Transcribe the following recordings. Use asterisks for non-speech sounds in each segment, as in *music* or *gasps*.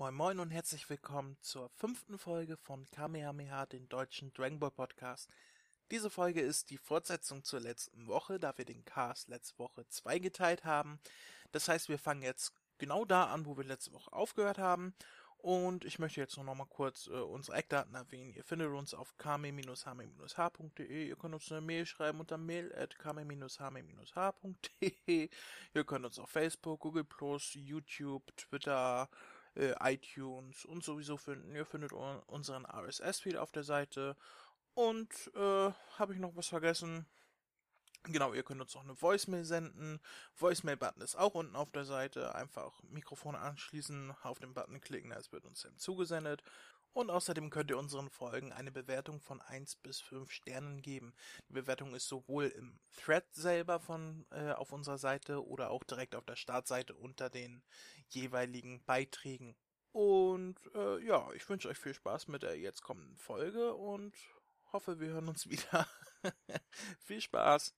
Moin Moin und herzlich willkommen zur fünften Folge von Kamehameha, den deutschen Dragon Ball Podcast. Diese Folge ist die Fortsetzung zur letzten Woche, da wir den Cast letzte Woche zweigeteilt haben. Das heißt, wir fangen jetzt genau da an, wo wir letzte Woche aufgehört haben. Und ich möchte jetzt noch mal kurz äh, unsere Eckdaten erwähnen. Ihr findet uns auf kame-hame-h.de. Ihr könnt uns eine Mail schreiben unter mail at kame-hame-h.de. Ihr könnt uns auf Facebook, Google+, YouTube, Twitter, äh, iTunes und sowieso finden. Ihr findet unseren RSS-Feed auf der Seite. Und äh, habe ich noch was vergessen? Genau, ihr könnt uns auch eine Voicemail senden. Voicemail-Button ist auch unten auf der Seite. Einfach Mikrofon anschließen, auf den Button klicken, es wird uns dann zugesendet. Und außerdem könnt ihr unseren Folgen eine Bewertung von 1 bis 5 Sternen geben. Die Bewertung ist sowohl im Thread selber von äh, auf unserer Seite oder auch direkt auf der Startseite unter den jeweiligen Beiträgen. Und äh, ja, ich wünsche euch viel Spaß mit der jetzt kommenden Folge und hoffe, wir hören uns *laughs* wieder. viel Spaß.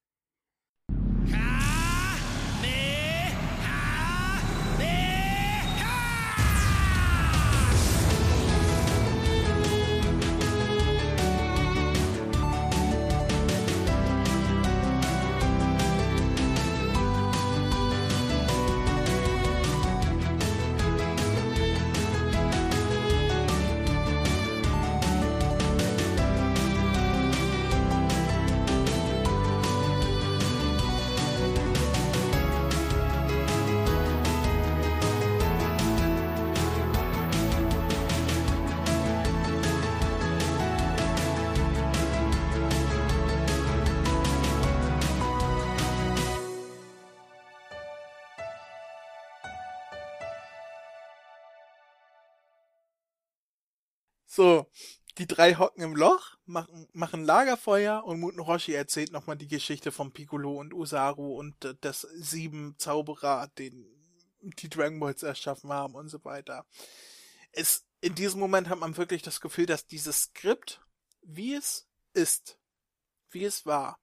So, die drei hocken im Loch, machen, machen Lagerfeuer und Muten Roshi erzählt nochmal die Geschichte von Piccolo und Usaru und äh, das sieben Zauberer, den die Dragon Balls erschaffen haben und so weiter. Es, in diesem Moment hat man wirklich das Gefühl, dass dieses Skript, wie es ist, wie es war,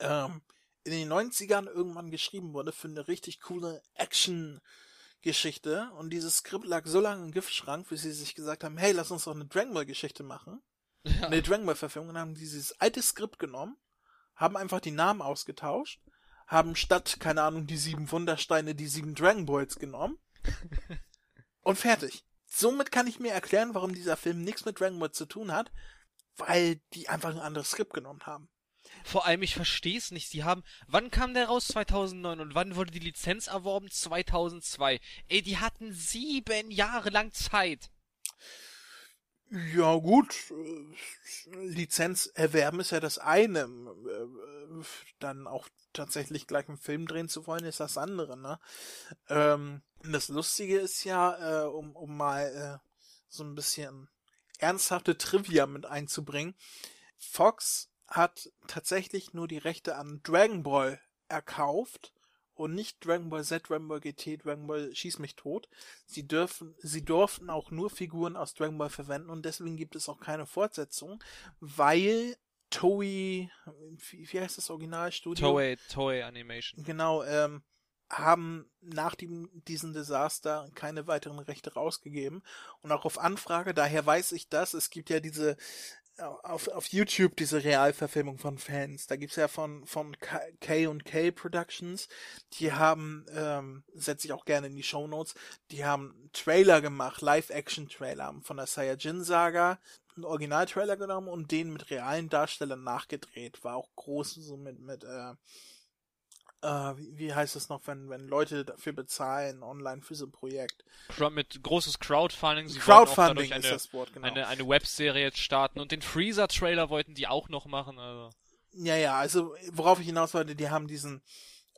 ähm, in den 90ern irgendwann geschrieben wurde für eine richtig coole Action- Geschichte und dieses Skript lag so lange im Giftschrank, bis sie sich gesagt haben, hey, lass uns doch eine Dragon Ball Geschichte machen. Ja. Eine Dragon Ball Verfilmung und haben dieses alte Skript genommen, haben einfach die Namen ausgetauscht, haben statt, keine Ahnung, die sieben Wundersteine die sieben Dragon Balls genommen *laughs* und fertig. Somit kann ich mir erklären, warum dieser Film nichts mit Dragon Ball zu tun hat, weil die einfach ein anderes Skript genommen haben. Vor allem, ich verstehe es nicht. Sie haben, wann kam der raus? 2009 und wann wurde die Lizenz erworben? 2002. Ey, die hatten sieben Jahre lang Zeit. Ja gut, Lizenz erwerben ist ja das eine. Dann auch tatsächlich gleich einen Film drehen zu wollen, ist das andere. Ne? Ähm, das Lustige ist ja, äh, um, um mal äh, so ein bisschen ernsthafte Trivia mit einzubringen. Fox hat tatsächlich nur die Rechte an Dragon Ball erkauft und nicht Dragon Ball Z, Dragon Ball GT, Dragon Ball Schieß mich tot. Sie dürfen, sie durften auch nur Figuren aus Dragon Ball verwenden und deswegen gibt es auch keine Fortsetzung, weil Toei, wie, wie heißt das Originalstudio? Toei, Toei Animation. Genau, ähm, haben nach dem, diesem Desaster keine weiteren Rechte rausgegeben. Und auch auf Anfrage, daher weiß ich das, es gibt ja diese auf, auf YouTube diese Realverfilmung von Fans. Da gibt's ja von, von K K Productions. Die haben, ähm, setze ich auch gerne in die Show Notes, die haben Trailer gemacht, Live-Action-Trailer von der Saiyajin-Saga, einen Original-Trailer genommen und den mit realen Darstellern nachgedreht. War auch groß, so mit, mit, äh, äh, wie heißt es noch, wenn, wenn Leute dafür bezahlen, online für so ein Projekt. Mit großes Crowdfunding. Sie Crowdfunding eine, ist das Wort, genau. Eine, eine Webserie jetzt starten und den Freezer-Trailer wollten die auch noch machen, also. Ja, ja, also, worauf ich hinaus wollte, die haben diesen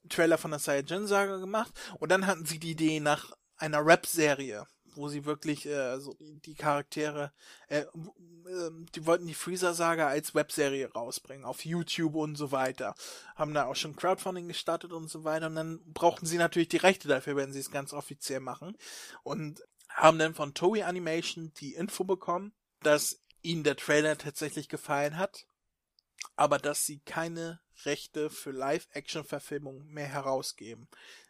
Trailer von der Saiyajin-Saga gemacht und dann hatten sie die Idee nach einer Rap-Serie wo sie wirklich äh, so die Charaktere, äh, äh, die wollten die Freezer-Saga als Webserie rausbringen, auf YouTube und so weiter. Haben da auch schon Crowdfunding gestartet und so weiter. Und dann brauchten sie natürlich die Rechte dafür, wenn sie es ganz offiziell machen. Und haben dann von Toei Animation die Info bekommen, dass ihnen der Trailer tatsächlich gefallen hat, aber dass sie keine Rechte für Live-Action-Verfilmungen mehr herausgeben.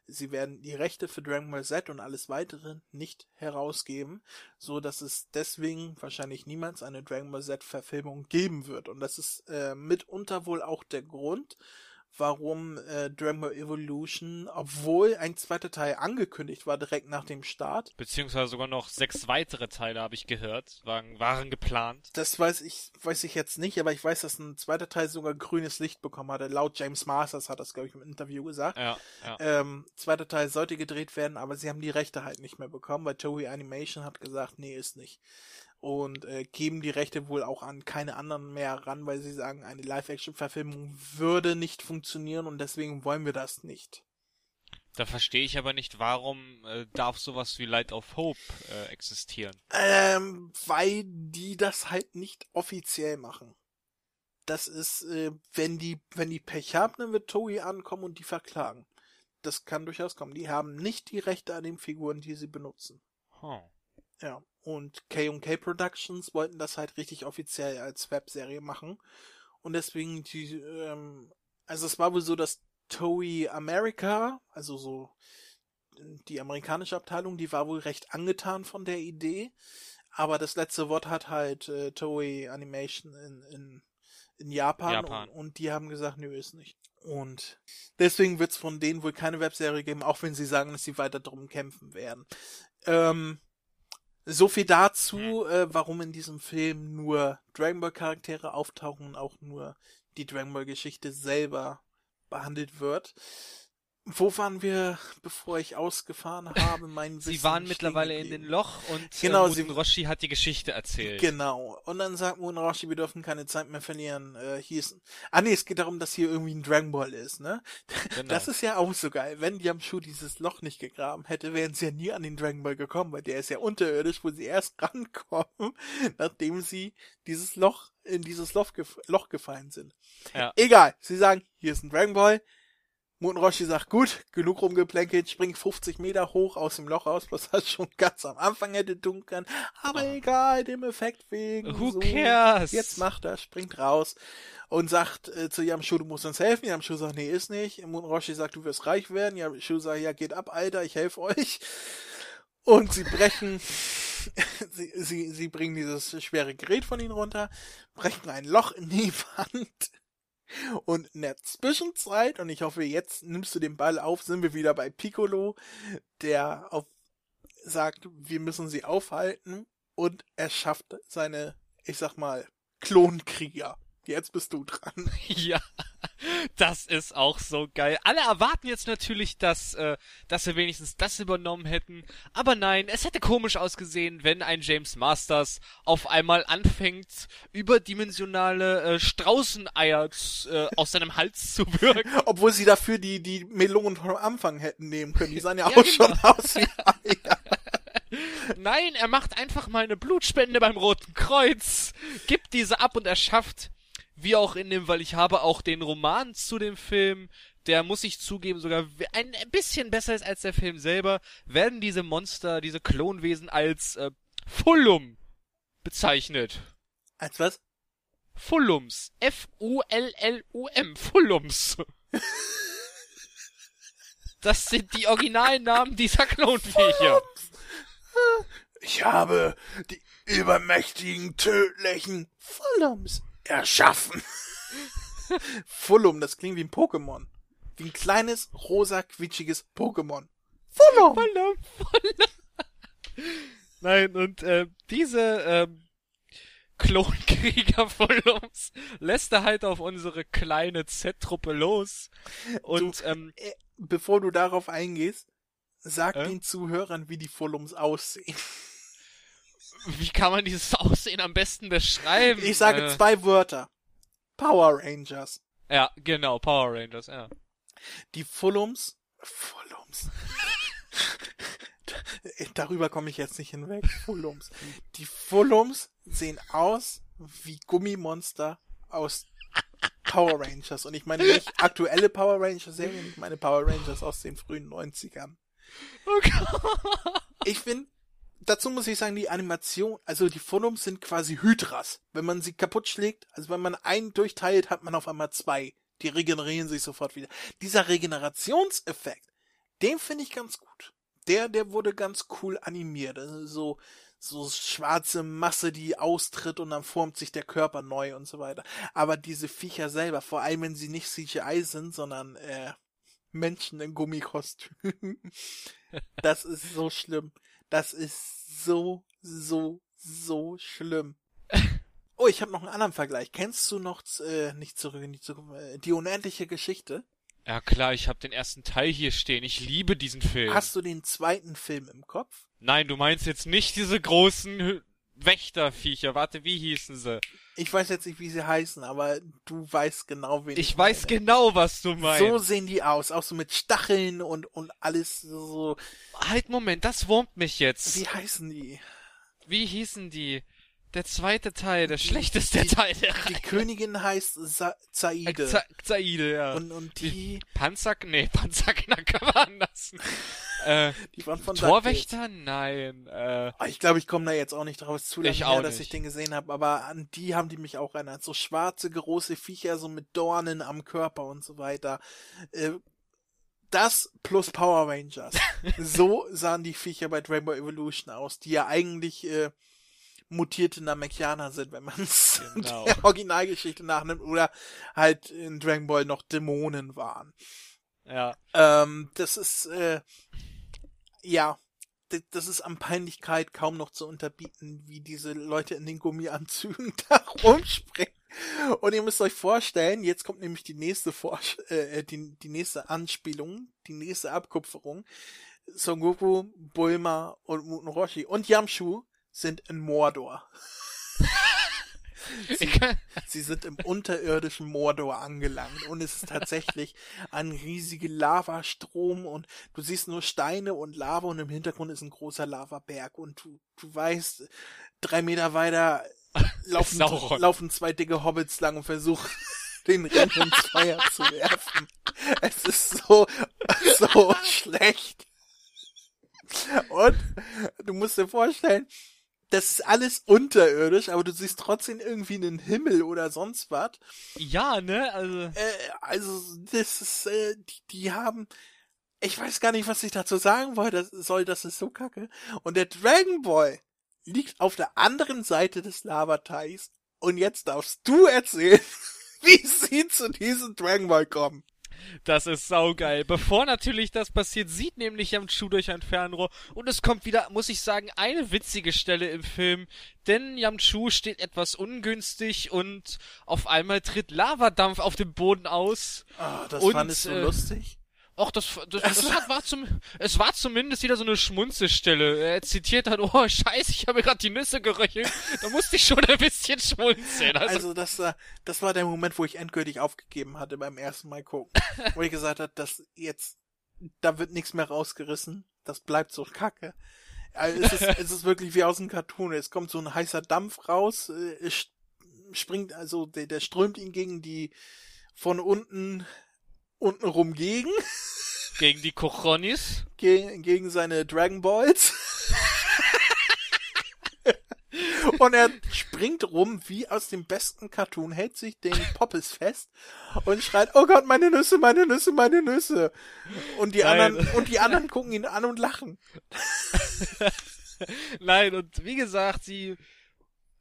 Sie werden die Rechte für Dragon Ball Z und alles weitere nicht herausgeben, so dass es deswegen wahrscheinlich niemals eine Dragon Ball Z Verfilmung geben wird. Und das ist äh, mitunter wohl auch der Grund, warum äh, Dragon Ball Evolution, obwohl ein zweiter Teil angekündigt war direkt nach dem Start. Beziehungsweise sogar noch sechs weitere Teile, habe ich gehört, waren, waren geplant. Das weiß ich, weiß ich jetzt nicht, aber ich weiß, dass ein zweiter Teil sogar grünes Licht bekommen hatte. Laut James Masters hat das, glaube ich, im Interview gesagt. Ja, ja. Ähm, zweiter Teil sollte gedreht werden, aber sie haben die Rechte halt nicht mehr bekommen, weil Toei Animation hat gesagt, nee, ist nicht und äh, geben die Rechte wohl auch an keine anderen mehr ran, weil sie sagen, eine Live-Action-Verfilmung würde nicht funktionieren und deswegen wollen wir das nicht. Da verstehe ich aber nicht, warum äh, darf sowas wie Light of Hope äh, existieren? Ähm, weil die das halt nicht offiziell machen. Das ist, äh, wenn die, wenn die Pech haben, dann wird Toei ankommen und die verklagen. Das kann durchaus kommen. Die haben nicht die Rechte an den Figuren, die sie benutzen. Huh. Ja. Und K&K Productions wollten das halt richtig offiziell als Webserie machen. Und deswegen die, ähm, also es war wohl so, dass Toei America, also so die amerikanische Abteilung, die war wohl recht angetan von der Idee. Aber das letzte Wort hat halt äh, Toei Animation in, in, in Japan, Japan. Und, und die haben gesagt, nö, ist nicht. Und deswegen wird es von denen wohl keine Webserie geben, auch wenn sie sagen, dass sie weiter drum kämpfen werden. Ähm, so viel dazu, äh, warum in diesem Film nur Dragon Ball Charaktere auftauchen und auch nur die Dragon Ball Geschichte selber behandelt wird. Wo waren wir, bevor ich ausgefahren *laughs* habe? Mein Sie Wissen waren mittlerweile in geblieben. den Loch und Genau, äh, sie- Muten Roshi hat die Geschichte erzählt. Genau. Und dann sagt Moon Roshi, wir dürfen keine Zeit mehr verlieren. Äh, hier ist. Ah nee, es geht darum, dass hier irgendwie ein Dragon Ball ist, ne? Genau. Das ist ja auch so geil. Wenn Yamchu dieses Loch nicht gegraben hätte, wären sie ja nie an den Dragon Ball gekommen, weil der ist ja unterirdisch, wo sie erst *laughs* rankommen, nachdem sie dieses Loch, in dieses Loch, gef Loch gefallen sind. Ja. Egal. Sie sagen, hier ist ein Dragon Ball. Moon Roshi sagt, gut, genug rumgeplänkelt, spring 50 Meter hoch aus dem Loch raus, was er schon ganz am Anfang hätte tun können. Aber Oh. egal, dem Effekt wegen. Who so. cares? Jetzt macht er, springt raus und sagt äh, zu Yamshu, du musst uns helfen. Yamshu sagt, nee, ist nicht. Moon Roshi sagt, du wirst reich werden. Yamshu sagt, ja, geht ab, Alter, ich helfe euch. Und sie brechen, *laughs* sie, sie, sie bringen dieses schwere Gerät von ihnen runter, brechen ein Loch in die Wand. Und in der Zwischenzeit, und ich hoffe, jetzt nimmst du den Ball auf, sind wir wieder bei Piccolo, der auf, sagt, wir müssen sie aufhalten und er schafft seine, ich sag mal, Klonkrieger. Jetzt bist du dran. *laughs* Ja, das ist auch so geil. Alle erwarten jetzt natürlich, dass, äh, dass wir wenigstens das übernommen hätten. Aber nein, es hätte komisch ausgesehen, wenn ein James Masters auf einmal anfängt, überdimensionale äh, Straußeneier äh, aus seinem Hals zu wirken. *laughs* Obwohl sie dafür die, die Melonen vom Anfang hätten nehmen können. Die sahen ja, Ja, auch genau. schon aus wie *laughs* Eier. Nein, er macht einfach mal eine Blutspende beim Roten Kreuz, gibt diese ab und er schafft, wie auch in dem, weil ich habe auch den Roman zu dem Film, der muss ich zugeben sogar ein bisschen besser ist als der Film selber, werden diese Monster, diese Klonwesen als äh, Fullum bezeichnet. Als was? Fullums. F-U-L-L-U-M. Fullums. *laughs* Das sind die Originalnamen dieser Klonviecher. Ich habe die übermächtigen, tödlichen Fullums erschaffen. *laughs* Fullum, das klingt wie ein Pokémon. Wie ein kleines, rosa, quietschiges Pokémon. Fullum! Voller, voller. Nein, und äh, diese ähm, Klonkrieger *laughs* von uns lässt er halt auf unsere kleine Z-Truppe los. Und ähm, Äh, Bevor du darauf eingehst, sag Äh? den Zuhörern, wie die Fullums aussehen. *laughs* wie kann man dieses *laughs* Aussehen am besten beschreiben? Ich sage äh, zwei Wörter. Power Rangers. Ja, genau, Power Rangers, ja. Die Fullums. Fullums. *laughs* Darüber komme ich jetzt nicht hinweg. Fullums. Die Fullums sehen aus wie Gummimonster aus Power Rangers. Und ich meine nicht aktuelle Power Rangers Serien, ich meine Power Rangers aus den frühen 90ern. Oh Gott. Ich finde, dazu muss ich sagen, die Animation, also die Fullums sind quasi Hydras. Wenn man sie kaputt schlägt, also wenn man einen durchteilt, hat man auf einmal zwei. Die regenerieren sich sofort wieder. Dieser Regenerationseffekt, den finde ich ganz gut. Der, der wurde ganz cool animiert. Also so, so schwarze Masse, die austritt und dann formt sich der Körper neu und so weiter. Aber diese Viecher selber, vor allem wenn sie nicht CGI sind, sondern äh, Menschen in Gummikostümen, *laughs* das ist so schlimm. Das ist so, so, so schlimm. *laughs* Oh, ich habe noch einen anderen Vergleich. Kennst du noch äh, nicht zurück in die Zukunft, äh, die unendliche Geschichte? Ja klar, ich habe den ersten Teil hier stehen. Ich liebe diesen Film. Hast du den zweiten Film im Kopf? Nein, du meinst jetzt nicht diese großen Wächterviecher. Warte, wie hießen sie? Ich weiß jetzt nicht, wie sie heißen, aber du weißt genau, wen ich, ich weiß meine. genau, was du meinst. So sehen die aus, auch so mit Stacheln und und alles so. Halt, Moment, das wurmt mich jetzt. Wie heißen die? Wie hießen die? Der zweite Teil, der schlechteste die, Teil der Die Königin heißt Sa Zaide. Za Zaide, ja. Und, und die... die Panzer... Nee, *laughs* Panzerknacker waren das. äh, die waren von Torwächter? Nein. Äh, ah, ich glaube, ich komme da jetzt auch nicht drauf zu lange ich her, dass ich den gesehen habe, aber an die haben die mich auch erinnert. So schwarze, große Viecher, so mit Dornen am Körper und so weiter. Äh, das plus Power Rangers. *laughs* so sahen die Viecher bei Ball Evolution aus, die ja eigentlich... Äh, mutierte Namekianer sind, wenn man es *laughs* genau. der Originalgeschichte nachnimmt, oder halt in Dragon Ball noch Dämonen waren. Ja. Ähm, das ist, äh, ja, das ist an Peinlichkeit kaum noch zu unterbieten, wie diese Leute in den Gummianzügen *laughs* da rumspringen. Und ihr müsst euch vorstellen, jetzt kommt nämlich die nächste Forsch äh, die, die nächste Anspielung, die nächste Abkupferung. Son Goku, Bulma und Muten Roshi und Yamshu sind in Mordor. *laughs* Sie, sie, sind im unterirdischen Mordor angelangt und es ist tatsächlich ein riesiger Lavastrom und du siehst nur Steine und Lava und im Hintergrund ist ein großer Lavaberg und du, du weißt, drei Meter weiter *laughs* laufen, laufen zwei dicke Hobbits lang und versuchen *laughs* den Ring ins Feuer zu werfen. Es ist so, so schlecht. Und du musst dir vorstellen, das ist alles unterirdisch, aber du siehst trotzdem irgendwie einen Himmel oder sonst was. Ja, ne? Also, äh, also das ist, äh, die, die haben, ich weiß gar nicht, was ich dazu sagen wollte, soll, das ist so kacke. Und der Dragon Ball liegt auf der anderen Seite des Lavateichs und jetzt darfst du erzählen, *laughs* wie sie zu diesem Dragon Ball kommen. Das ist saugeil. Bevor natürlich das passiert, sieht nämlich Yamchu durch ein Fernrohr und es kommt wieder, muss ich sagen, eine witzige Stelle im Film, denn Yamchu steht etwas ungünstig und auf einmal tritt Lavadampf auf dem Boden aus. Ah, oh, das und, fandest du äh, lustig? Ach, das, das, das, das hat, war zum, es war zumindest wieder so eine Schmunzelstelle. Er zitiert dann, oh scheiße, ich habe gerade die Nüsse geröchelt. Da musste ich schon ein bisschen schmunzeln. Also, also das, war, das war der Moment, wo ich endgültig aufgegeben hatte beim ersten Mal gucken. *laughs* wo ich gesagt habe, dass jetzt, da wird nichts mehr rausgerissen. Das bleibt so kacke. Also es, ist, *laughs* es ist wirklich wie aus einem Cartoon. Es kommt so ein heißer Dampf raus, äh, es springt, also der, der strömt ihn gegen die von unten untenrum gegen. Gegen die Kochonis. Gegen, gegen seine Dragon Balls. und er springt rum wie aus dem besten Cartoon, hält sich den Poppes fest und schreit, oh Gott, meine Nüsse, meine Nüsse, meine Nüsse. Und die Nein. anderen, und die anderen gucken ihn an und lachen. Nein, und wie gesagt, sie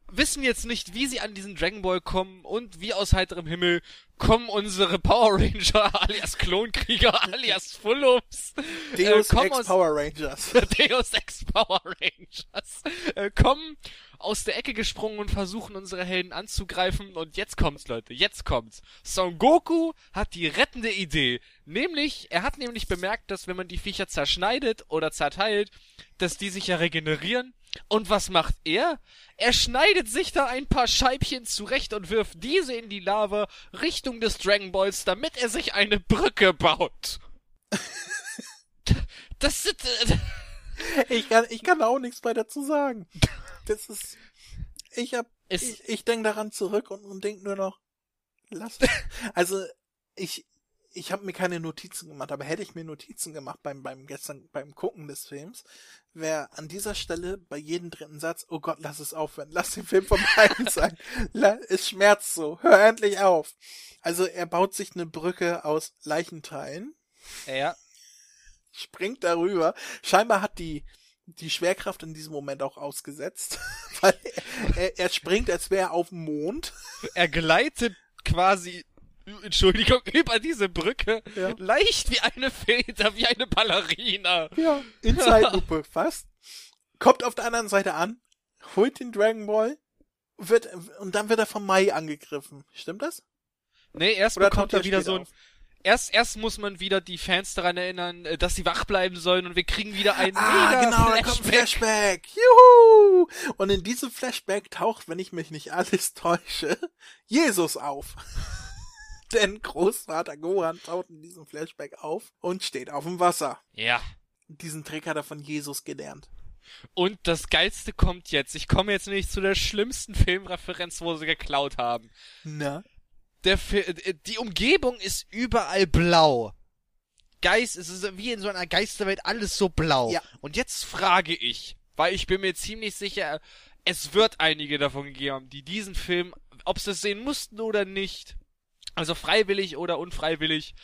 wissen jetzt nicht, wie sie an diesen Dragon Ball kommen und wie aus heiterem Himmel kommen unsere Power Ranger *laughs* alias Klonkrieger *laughs* alias Fullums. Deus äh, Ex Power Rangers. *laughs* Deus Ex Power Rangers. Äh, kommen aus der Ecke gesprungen und versuchen unsere Helden anzugreifen und jetzt kommt's Leute, jetzt kommt's. Son Goku hat die rettende Idee. Nämlich, er hat nämlich bemerkt, dass wenn man die Viecher zerschneidet oder zerteilt, dass die sich ja regenerieren und was macht er? Er schneidet sich da ein paar Scheibchen zurecht und wirft diese in die Lava Richtung des Dragon Balls, damit er sich eine Brücke baut. *laughs* das ist... Äh, ich kann, ich kann auch nichts weiter dazu sagen. Das ist... Ich hab... Es, ich, ich denke daran zurück und, und denk nur noch... Lass... Also, ich... ich habe mir keine Notizen gemacht, aber hätte ich mir Notizen gemacht beim, beim gestern, beim Gucken des Films, wäre an dieser Stelle bei jedem dritten Satz, oh Gott, lass es aufhören, lass den Film vorbei sein. *laughs* es schmerzt so, hör endlich auf. Also er baut sich eine Brücke aus Leichenteilen. Ja. Springt darüber. Scheinbar hat die, die Schwerkraft in diesem Moment auch ausgesetzt. *laughs* Weil er, er, er springt, als wäre er auf dem Mond. Er gleitet quasi Entschuldigung, *laughs* über diese Brücke. Ja. Leicht wie eine Feder, wie eine Ballerina. Ja, in Zeitlupe *laughs* fast. Kommt auf der anderen Seite an, holt den Dragon Ball, wird, und dann wird er vom Mai angegriffen. Stimmt das? Nee, erst Oder bekommt er wieder so ein, auf? erst, erst muss man wieder die Fans daran erinnern, äh, dass sie wach bleiben sollen und wir kriegen wieder einen ah, mega genau, Flashback. kommt Flashback. Juhu! Und in diesem Flashback taucht, wenn ich mich nicht alles täusche, Jesus auf. *laughs* Denn Großvater Gohan taucht in diesem Flashback auf und steht auf dem Wasser. Ja. Diesen Trick hat er von Jesus gelernt. Und das Geilste kommt jetzt. Ich komme jetzt nämlich zu der schlimmsten Filmreferenz, wo sie geklaut haben. Na? Der Fi äh, die Umgebung ist überall blau. Geist, es ist wie in so einer Geisterwelt alles so blau. Ja. Und jetzt frage ich, weil ich bin mir ziemlich sicher, es wird einige davon gegeben haben, die diesen Film, ob sie es sehen mussten oder nicht, also freiwillig oder unfreiwillig.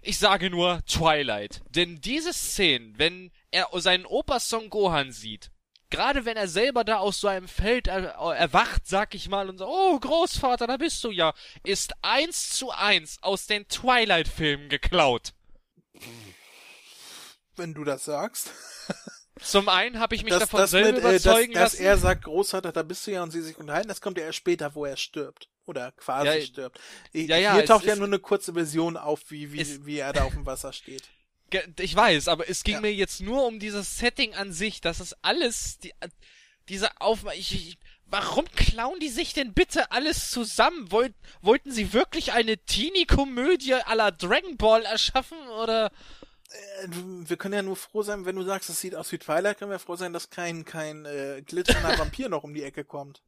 Ich sage nur Twilight. Denn diese Szenen, wenn er seinen Opa Son Gohan sieht, gerade wenn er selber da aus so einem Feld er, erwacht, sag ich mal, und so, oh Großvater, da bist du ja, ist eins zu eins aus den Twilight-Filmen geklaut. Wenn du das sagst. *laughs* Zum einen habe ich mich das, davon das selber mit, überzeugen äh, dass, lassen. Dass er sagt, Großvater, da bist du ja und sie sich unterhalten, das kommt ja erst später, wo er stirbt. Oder quasi ja, stirbt. Ja, ja, Hier taucht ja nur eine kurze Version auf, wie, wie, wie er da auf dem Wasser steht. *laughs* Ich weiß, aber es ging ja. mir jetzt nur um dieses Setting an sich, dass es alles, die, diese Aufmach, ich, ich, warum klauen die sich denn bitte alles zusammen? Wollt, wollten sie wirklich eine Teenie-Komödie à la Dragon Ball erschaffen, oder? Äh, wir können ja nur froh sein, wenn du sagst, es sieht aus wie Twilight, können wir froh sein, dass kein, kein, äh, glitzernder *laughs* Vampir noch um die Ecke kommt.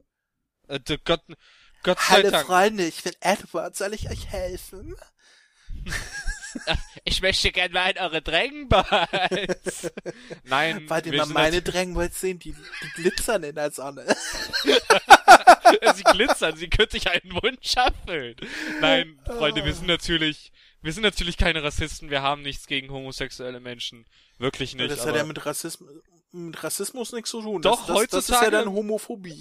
Äh, Gott, Gott sei Hallo Dank. Freunde, ich bin Edward, soll ich euch helfen? *laughs* ich möchte gerne mal in eure Dragon Balls. *laughs* Nein. Weil ihr mal meine Dragon Balls sehen, die, die glitzern in der Sonne. sie glitzern, sie können sich einen Wunsch erfüllen. Nein, Freunde, wir sind natürlich, wir sind natürlich keine Rassisten, wir haben nichts gegen homosexuelle Menschen. Wirklich nicht. Das hat ja mit Rassismus, mit Rassismus nichts zu tun. Doch, das, heutzutage. Das ist ja dann Homophobie.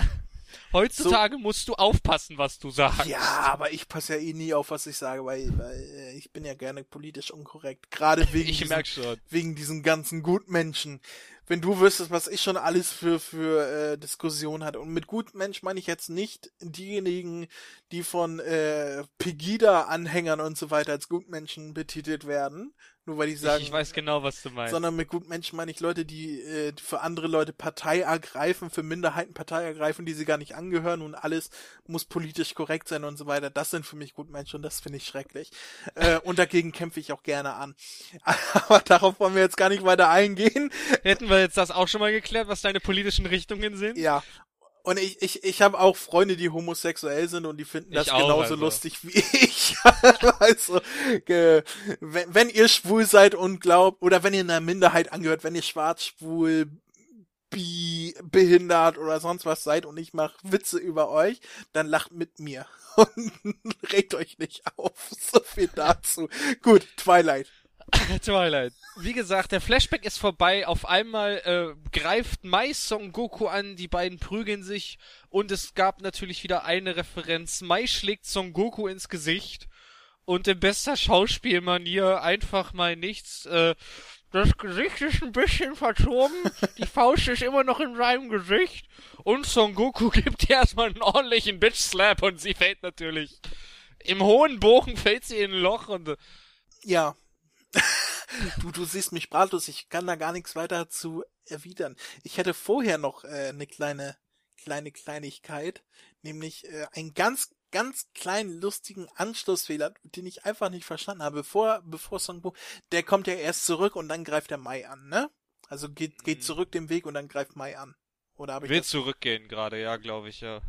Heutzutage so, musst du aufpassen, was du sagst. Ja, aber ich passe ja eh nie auf, was ich sage, weil, weil äh, ich bin ja gerne politisch unkorrekt. Gerade *laughs* wegen, ich diesen, wegen diesen ganzen Gutmenschen. Wenn du wüsstest, was ich schon alles für, für äh, Diskussionen hatte. Und mit Gutmensch meine ich jetzt nicht diejenigen, die von äh, Pegida-Anhängern und so weiter als Gutmenschen betitelt werden, nur weil ich sage. Ich, ich, weiß genau, was du meinst. Sondern mit guten Menschen meine ich Leute, die, äh, für andere Leute Partei ergreifen, für Minderheiten Partei ergreifen, die sie gar nicht angehören und alles muss politisch korrekt sein und so weiter. Das sind für mich gute Menschen und das finde ich schrecklich. Äh, *laughs* und dagegen kämpfe ich auch gerne an. *laughs* Aber darauf wollen wir jetzt gar nicht weiter eingehen. Hätten wir jetzt das auch schon mal geklärt, was deine politischen Richtungen sind? Ja. Und ich, ich, ich habe auch Freunde, die homosexuell sind und die finden das auch, genauso also. lustig wie *laughs* ich. *laughs* also, äh, wenn, wenn ihr schwul seid und glaubt, oder wenn ihr einer Minderheit angehört, wenn ihr schwarz, schwul, bi, behindert oder sonst was seid und ich mache Witze über euch, dann lacht mit mir. *laughs* Und regt euch nicht auf. So viel dazu. Gut, Twilight. *laughs* Twilight. Wie gesagt, der Flashback ist vorbei. Auf einmal äh, greift Mai Son Goku an, die beiden prügeln sich und es gab natürlich wieder eine Referenz. Mai schlägt Son Goku ins Gesicht und in bester Schauspielmanier einfach mal nichts. Äh, das Gesicht ist ein bisschen verzogen, die Faust ist immer noch in seinem Gesicht und Son Goku *laughs* gibt erstmal einen ordentlichen Bitch Slap und sie fällt natürlich im hohen Bogen fällt sie in ein Loch und ja, du, du siehst mich sprachlos, ich kann da gar nichts weiter zu erwidern. Ich hätte vorher noch äh, eine kleine, kleine Kleinigkeit, nämlich äh, einen ganz, ganz kleinen lustigen Anschlussfehler, den ich einfach nicht verstanden habe. Bevor, bevor Songbo, der kommt ja erst zurück und dann greift der Mai an, ne? Also geht, geht mhm. zurück den Weg und dann greift Mai an. Oder habe ich Will zurückgehen gerade, ja, glaube ich, ja.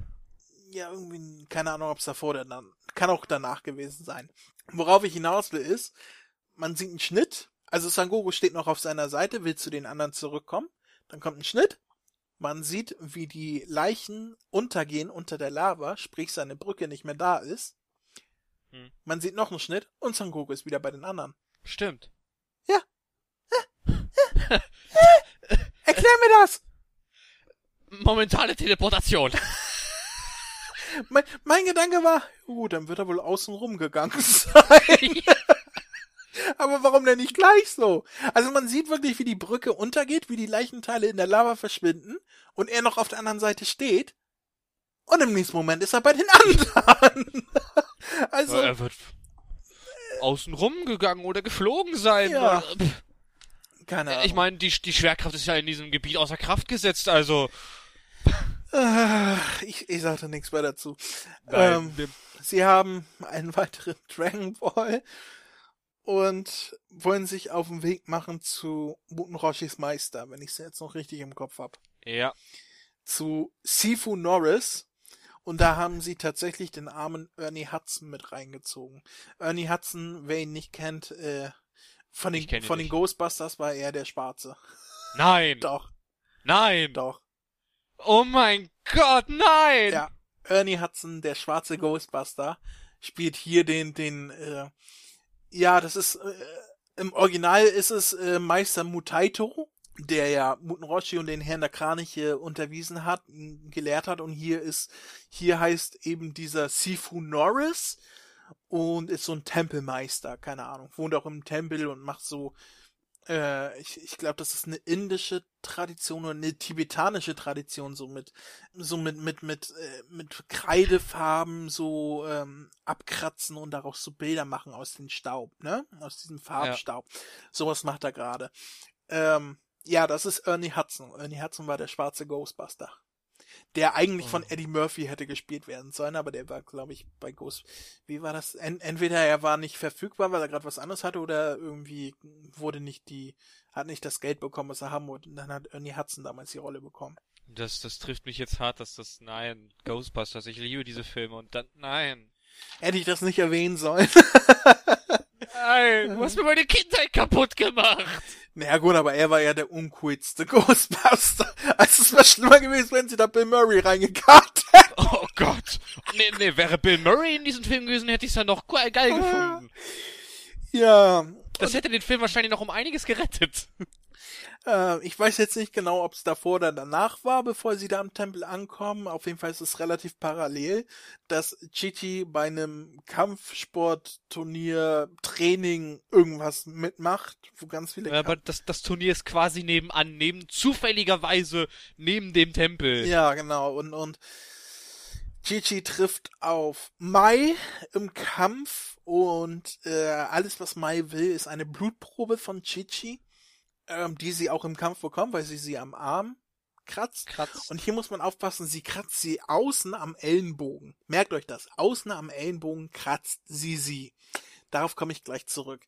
Ja, irgendwie, keine Ahnung, ob es davor oder dann, kann auch danach gewesen sein. Worauf ich hinaus will ist, man sieht einen Schnitt, also Sangoku steht noch auf seiner Seite, will zu den anderen zurückkommen, dann kommt ein Schnitt, man sieht, wie die Leichen untergehen unter der Lava, sprich seine Brücke nicht mehr da ist. Hm. Man sieht noch einen Schnitt und Sangoku ist wieder bei den anderen. Stimmt. *laughs* Erklär mir das! Momentane Teleportation. *laughs* Mein, mein Gedanke war, gut, dann wird er wohl außen rumgegangen *laughs* sein. Aber warum denn nicht gleich so? Also man sieht wirklich, wie die Brücke untergeht, wie die Leichenteile in der Lava verschwinden und er noch auf der anderen Seite steht. Und im nächsten Moment ist er bei den anderen. *laughs* also, er wird außen rumgegangen oder geflogen sein. Ja. Oder, keine Ahnung. ich meine, die, die Schwerkraft ist ja in diesem Gebiet außer Kraft gesetzt, also. Ah, ich, ich sagte nichts mehr dazu. Nein, Ähm, Sie haben einen weiteren *laughs* Dragon Ball und wollen sich auf den Weg machen zu Muten Roshis Meister, wenn ich es jetzt noch richtig im Kopf hab. ja. Zu Sifu Norris. Und da haben sie tatsächlich den armen Ernie Hudson mit reingezogen. Ernie Hudson, wer ihn nicht kennt, äh, von den, kenn von den nicht. Ghostbusters war er der Schwarze. Nein. *laughs* Doch, Nein. doch. Oh mein Gott, nein. Ja, Ernie Hudson, der schwarze Ghostbuster, spielt hier den, den, äh, ja, das ist, äh, im Original ist es äh, Meister Mutaito, der ja Muten Roshi und den Herrn der Kraniche unterwiesen hat, gelehrt hat. Und hier ist, hier heißt eben dieser Sifu Norris und ist so ein Tempelmeister, keine Ahnung, wohnt auch im Tempel und macht so, äh, ich, ich glaube, das ist eine indische Tradition oder eine tibetanische Tradition, so mit, so mit, mit, mit, äh, mit Kreidefarben so ähm, abkratzen und daraus so Bilder machen aus dem Staub, ne? Aus diesem Farbstaub. Sowas macht er gerade. Ähm, ja, das ist Ernie Hudson. Ernie Hudson war der schwarze Ghostbuster. Der eigentlich von Oh. Eddie Murphy hätte gespielt werden sollen, aber der war, glaube ich, bei Ghost. Wie war das? En entweder er war nicht verfügbar, weil er gerade was anderes hatte, oder irgendwie wurde nicht die, hat nicht das Geld bekommen, was er haben wollte. Und dann hat Ernie Hudson damals die Rolle bekommen. Das, das trifft mich jetzt hart, dass das, nein, Ghostbusters, ich liebe diese Filme und dann, nein. Hätte ich das nicht erwähnen sollen. *laughs* Nein, du hast mir meine Kindheit kaputt gemacht. naja gut, aber er war ja der uncoolste *laughs* Ghostbuster. Also es wäre schlimmer gewesen, wenn sie da Bill Murray reingekarrt hätten. Oh Gott. Nee, nee, wäre Bill Murray in diesem Film gewesen, hätte ich es ja noch ge- geil gefunden. Ja, Das hätte den Film wahrscheinlich noch um einiges gerettet. Äh, ich weiß jetzt nicht genau, ob es davor oder danach war, bevor sie da am Tempel ankommen. Auf jeden Fall ist es relativ parallel, dass Chichi bei einem Kampfsportturnier, Training irgendwas mitmacht, wo ganz viele Aber das, das Turnier ist quasi nebenan, neben, zufälligerweise neben dem Tempel. Ja, genau. Und, und Chichi trifft auf Mai im Kampf und äh, alles, was Mai will, ist eine Blutprobe von Chichi, ähm, die sie auch im Kampf bekommt, weil sie sie am Arm kratzt. Kratzt. Und hier muss man aufpassen, sie kratzt sie außen am Ellenbogen. Merkt euch das. Außen am Ellenbogen kratzt sie sie. Darauf komme ich gleich zurück.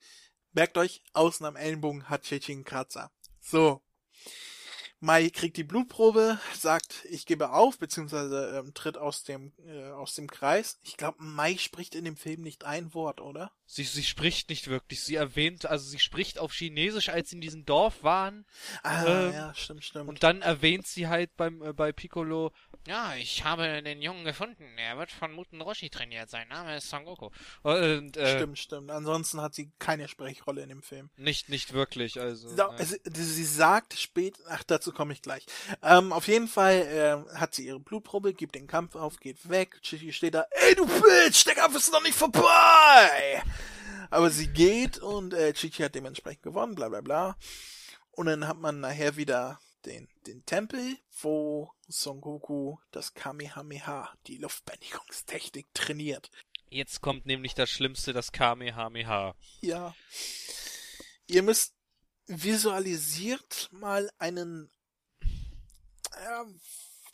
Merkt euch, außen am Ellenbogen hat Chichi einen Kratzer. So. Mai kriegt die Blutprobe, sagt, ich gebe auf, beziehungsweise ähm, tritt aus dem, äh, aus dem Kreis. Ich glaube, Mai spricht in dem Film nicht ein Wort, oder? Sie, sie spricht nicht wirklich. Sie erwähnt, also sie spricht auf Chinesisch, als sie in diesem Dorf waren. Ah, Ähm, ja, stimmt, stimmt. Und dann erwähnt sie halt beim, äh, bei Piccolo, ja, ich habe den Jungen gefunden. Er wird von Muten Roshi trainiert. Sein Name ist Son Goku. Und, äh, stimmt, stimmt. Ansonsten hat sie keine Sprechrolle in dem Film. Nicht, nicht wirklich, also. So, ja. es, sie sagt spät, ach, dazu komme ich gleich. Ähm, auf jeden Fall äh, hat sie ihre Blutprobe, gibt den Kampf auf, geht weg. Chichi steht da, ey du Bitch, der Kampf ist noch nicht vorbei! Aber sie geht und äh, Chichi hat dementsprechend gewonnen, bla bla bla. Und dann hat man nachher wieder den, den Tempel, wo Son Goku das Kamehameha, die Luftbändigungstechnik, trainiert. Jetzt kommt nämlich das Schlimmste, das Kamehameha. Ja. Ihr müsst visualisiert mal einen, ja,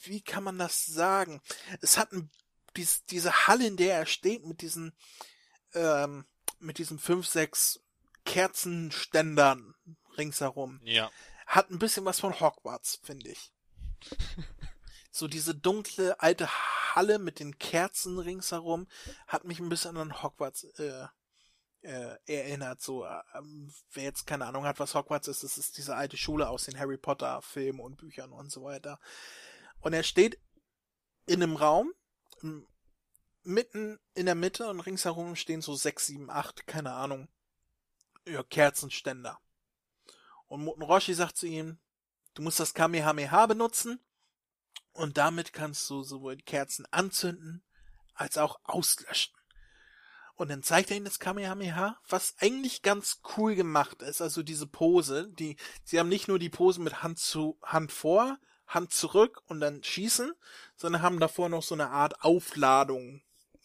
wie kann man das sagen? Es hat ein, dies, diese Halle, in der er steht, mit diesen, ähm, mit diesen fünf, sechs Kerzenständern ringsherum, Ja. hat ein bisschen was von Hogwarts, finde ich. *laughs* So diese dunkle alte Halle mit den Kerzen ringsherum hat mich ein bisschen an Hogwarts äh, äh, erinnert. So, ähm, wer jetzt keine Ahnung hat, was Hogwarts ist, das ist diese alte Schule aus den Harry Potter Filmen und Büchern und so weiter. Und er steht in einem Raum, mitten in der Mitte und ringsherum stehen so sechs, sieben, acht, keine Ahnung, ja, Kerzenständer. Und Muten Roshi sagt zu ihm, du musst das Kamehameha benutzen und damit kannst du sowohl Kerzen anzünden als auch auslöschen. Und dann zeigt er ihm das Kamehameha, was eigentlich ganz cool gemacht ist. Also diese Pose, die, sie haben nicht nur die Pose mit Hand zu, Hand vor, Hand zurück und dann schießen, sondern haben davor noch so eine Art Aufladung.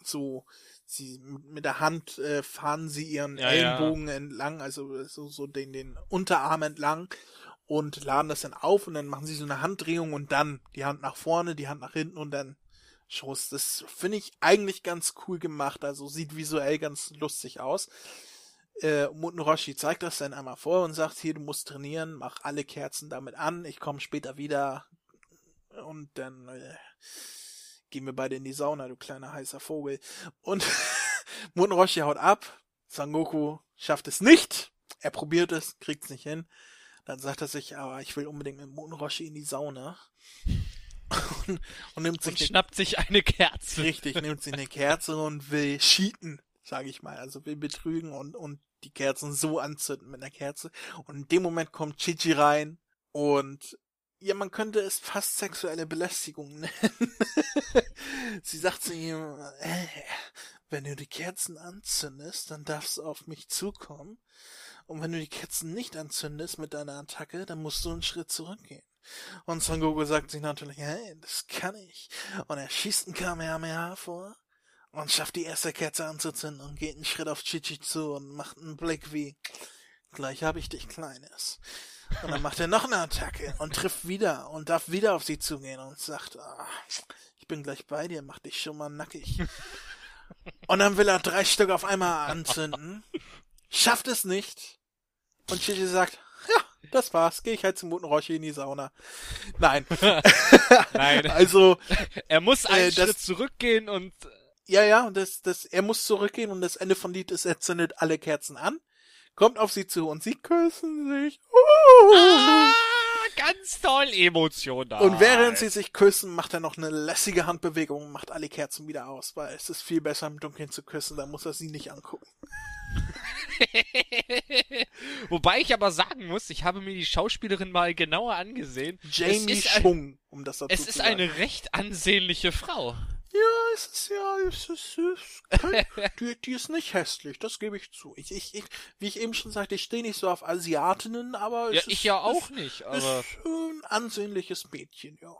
So, sie mit der Hand äh, fahren sie ihren ja, Ellenbogen ja. entlang, also so, so den, den Unterarm entlang und laden das dann auf und dann machen sie so eine Handdrehung und dann die Hand nach vorne, die Hand nach hinten und dann Schuss. Das finde ich eigentlich ganz cool gemacht, also sieht visuell ganz lustig aus. Äh, Muten Roshi zeigt das dann einmal vor und sagt, hier, du musst trainieren, mach alle Kerzen damit an, ich komme später wieder und dann äh, gehen wir beide in die Sauna, du kleiner heißer Vogel. Und *laughs* Muten Roshi haut ab, Sangoku schafft es nicht, er probiert es, kriegt es nicht hin. Dann sagt er sich, aber ich will unbedingt mit Muten Roshi in die Sauna. und, *laughs* und nimmt sich und schnappt sich eine Kerze. Richtig, nimmt sich eine Kerze und will cheaten sage ich mal. Also will betrügen und, und die Kerzen so anzünden mit einer Kerze. Und in dem Moment kommt Chichi rein und ja, man könnte es fast sexuelle Belästigung nennen. *laughs* Sie sagt zu ihm, äh, wenn du die Kerzen anzündest, dann darfst du auf mich zukommen. Und wenn du die Kerzen nicht anzündest mit deiner Attacke, dann musst du einen Schritt zurückgehen. Und Son Goku sagt sich natürlich, hey, das kann ich. Und er schießt ein Kamehameha vor und schafft die erste Kerze anzuzünden und geht einen Schritt auf Chichi zu und macht einen Blick wie, gleich hab ich dich, Kleines. Und dann macht er noch eine Attacke und trifft wieder und darf wieder auf sie zugehen und sagt, ah, ich bin gleich bei dir, mach dich schon mal nackig. *laughs* Und dann will er drei Stück auf einmal anzünden, schafft es nicht und Chichi sagt, ja, das war's, gehe ich halt zum guten Roshi in die Sauna. Nein. *laughs* Nein. *laughs* Also. Er muss einen äh, Schritt zurückgehen und ja, ja, und das, das, er muss zurückgehen und das Ende von Lied ist, er zündet alle Kerzen an, kommt auf sie zu und sie küssen sich. Uh. Ah, ganz toll emotional. Und während sie sich küssen, macht er noch eine lässige Handbewegung und macht alle Kerzen wieder aus, weil es ist viel besser im Dunkeln zu küssen, da muss er sie nicht angucken. *laughs* Wobei ich aber sagen muss, ich habe mir die Schauspielerin mal genauer angesehen. Jamie Chung, um das dazu Es ist eine recht ansehnliche Frau. Ja, es ist ja, es ist, es kann, *laughs* die, die ist nicht hässlich, das gebe ich zu. Ich, ich, ich, wie ich eben schon sagte, ich stehe nicht so auf Asiatinnen, aber ja, ist, ich ja auch ist, nicht, aber ist ein ansehnliches Mädchen, ja.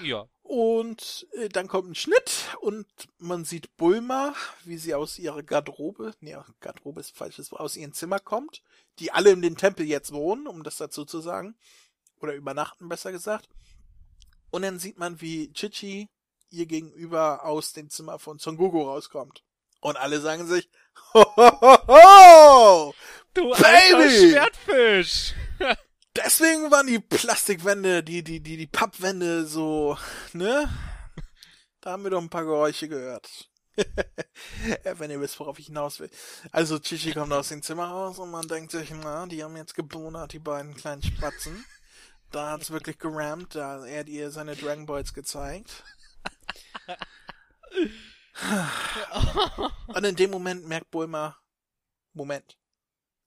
Ja. Und äh, dann kommt ein Schnitt und man sieht Bulma, wie sie aus ihrer Garderobe, nee, Garderobe ist falsches, aus ihrem Zimmer kommt, die alle in den Tempel jetzt wohnen, um das dazu zu sagen, oder übernachten besser gesagt. Und dann sieht man, wie Chichi ihr gegenüber aus dem Zimmer von Son Goku rauskommt. Und alle sagen sich, ho, ho, ho, ho, du Baby! Schwertfisch! *laughs* Deswegen waren die Plastikwände, die, die, die, die Pappwände so, ne? Da haben wir doch ein paar Geräusche gehört. *laughs* Wenn ihr wisst, worauf ich hinaus will. Also Chichi kommt aus dem Zimmer raus und man denkt sich, na, die haben jetzt gebonert, die beiden kleinen Spatzen. Da hat's wirklich gerammt, da er hat ihr seine Dragon Balls gezeigt. Und in dem Moment merkt Bulma, Moment,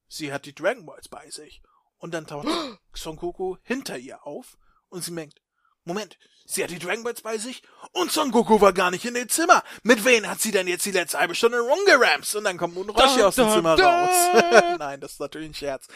sie hat die Dragon Balls bei sich. Und dann taucht *gasps* Son Goku hinter ihr auf und sie merkt, Moment, sie hat die Dragon Balls bei sich und Son Goku war gar nicht in dem Zimmer. Mit wem hat sie denn jetzt die letzte halbe Stunde rumgeramst? Und dann kommt Moon Roshi aus dem Zimmer raus. *laughs* Nein, das ist natürlich ein Scherz.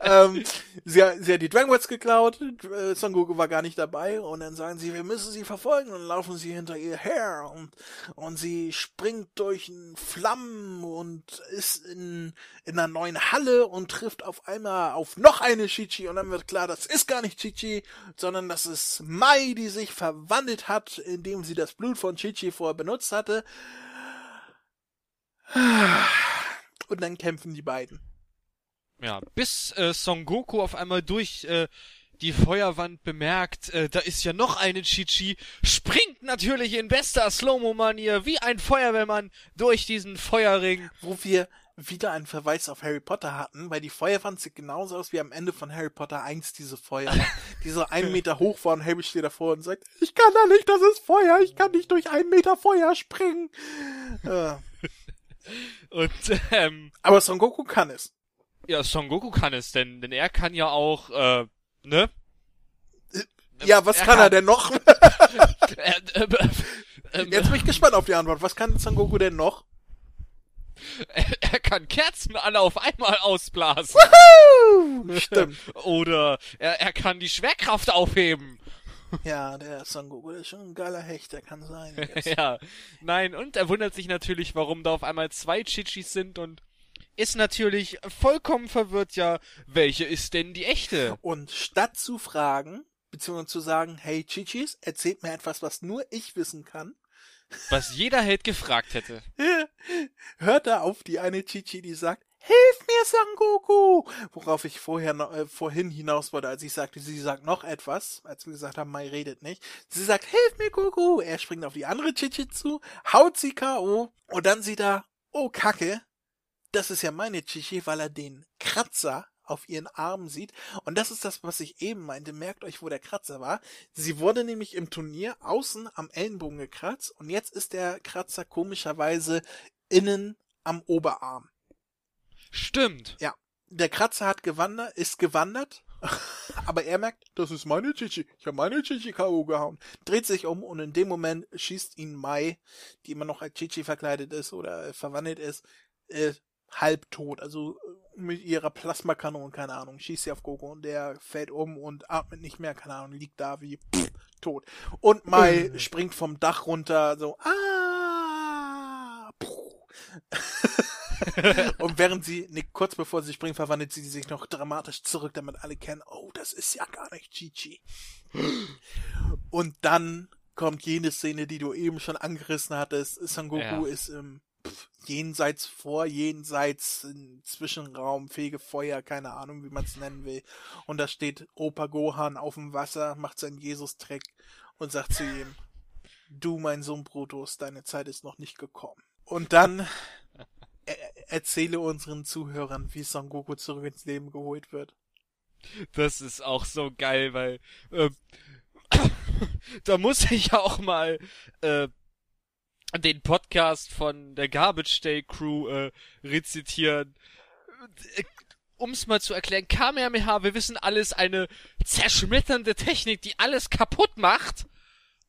Ähm, sie, sie hat die Dragon Balls geklaut, äh, Son Goku war gar nicht dabei und dann sagen sie, wir müssen sie verfolgen und laufen sie hinter ihr her und, und sie springt durch Flammen und ist in, in einer neuen Halle und trifft auf einmal auf noch eine Chichi und dann wird klar, das ist gar nicht Chichi, sondern das ist Mai, die sich verwandelt hat, indem sie das Blut von Chichi vorher benutzt hatte. Und dann kämpfen die beiden. Ja, bis äh, Son Goku auf einmal durch äh, die Feuerwand bemerkt, äh, da ist ja noch eine Chichi, springt natürlich in bester Slow-Mo-Manier wie ein Feuerwehrmann durch diesen Feuerring. Wo wir wieder einen Verweis auf Harry Potter hatten, weil die Feuerwand sieht genauso aus wie am Ende von Harry Potter 1, diese Feuerwand, *laughs* die so einen Meter hoch war und Harry steht davor und sagt, ich kann da nicht, das ist Feuer, ich kann nicht durch einen Meter Feuer springen. Äh. *laughs* Und, ähm, Aber Son Goku kann es. Ja, Son Goku kann es, denn, denn er kann ja auch, äh, ne? Ja, was Er kann, er kann- denn noch? *laughs* *laughs* Er, äh, äh, Jetzt bin ich gespannt auf die Antwort. Was kann Son Goku denn noch? er, er kann Kerzen alle auf einmal ausblasen. Stimmt. *laughs* Oder er, er kann die Schwerkraft aufheben. Ja, der Son Goku, der ist schon ein geiler Hecht, der kann sein. ja. Nein, und er wundert sich natürlich, warum da auf einmal zwei Chichis sind und ist natürlich vollkommen verwirrt, ja, welche ist denn die echte? Und statt zu fragen, beziehungsweise zu sagen, hey Chichis, erzählt mir etwas, was nur ich wissen kann, Was jeder Held gefragt hätte. *laughs* hört er auf die eine Chichi, die sagt, Hilf mir, Son Goku! Worauf ich vorher äh, vorhin hinaus wollte, als ich sagte, sie sagt noch etwas, als wir gesagt haben, Mai redet nicht. Sie sagt, Hilf mir, Goku! Er springt auf die andere Chichi zu, haut sie K.O. und dann sieht er, oh Kacke, das ist ja meine Chichi, weil er den Kratzer auf ihren Arm sieht. Und das ist das, was ich eben meinte. Merkt euch, wo der Kratzer war. Sie wurde nämlich im Turnier außen am Ellenbogen gekratzt und jetzt ist der Kratzer komischerweise innen am Oberarm. Stimmt. Der Kratzer hat gewandert, ist gewandert, *laughs* aber er merkt, das ist meine Chichi. Ich habe meine Chichi K.O. gehauen. Dreht sich um und in dem Moment schießt ihn Mai, die immer noch als Chichi verkleidet ist oder verwandelt ist, äh, halb tot. Also äh, mit ihrer Plasmakanone, keine Ahnung, schießt sie auf Goku und der fällt um und atmet nicht mehr, keine Ahnung, liegt da wie pff, tot. Und Mai springt vom Dach runter, so, ah. *laughs* Und während sie, ne, kurz bevor sie springt, verwandelt sie sich noch dramatisch zurück, damit alle kennen, oh, das ist ja gar nicht Chichi. Und dann kommt jene Szene, die du eben schon angerissen hattest. Son Goku Ja. ist im jenseits vor, jenseits im Zwischenraum, Fegefeuer, keine Ahnung, wie man es nennen will. Und da steht Opa Gohan auf dem Wasser, macht seinen Jesus-Trick und sagt zu ihm, du, mein Sohn Brutus, deine Zeit ist noch nicht gekommen. Und dann er erzähle unseren Zuhörern, wie Son Goku zurück ins Leben geholt wird. Das ist auch so geil, weil äh, *coughs* da muss ich auch mal äh, den Podcast von der Garbage Day Crew äh, rezitieren. Äh, um's mal zu erklären, Kamehameha, wir wissen alles, eine zerschmetternde Technik, die alles kaputt macht.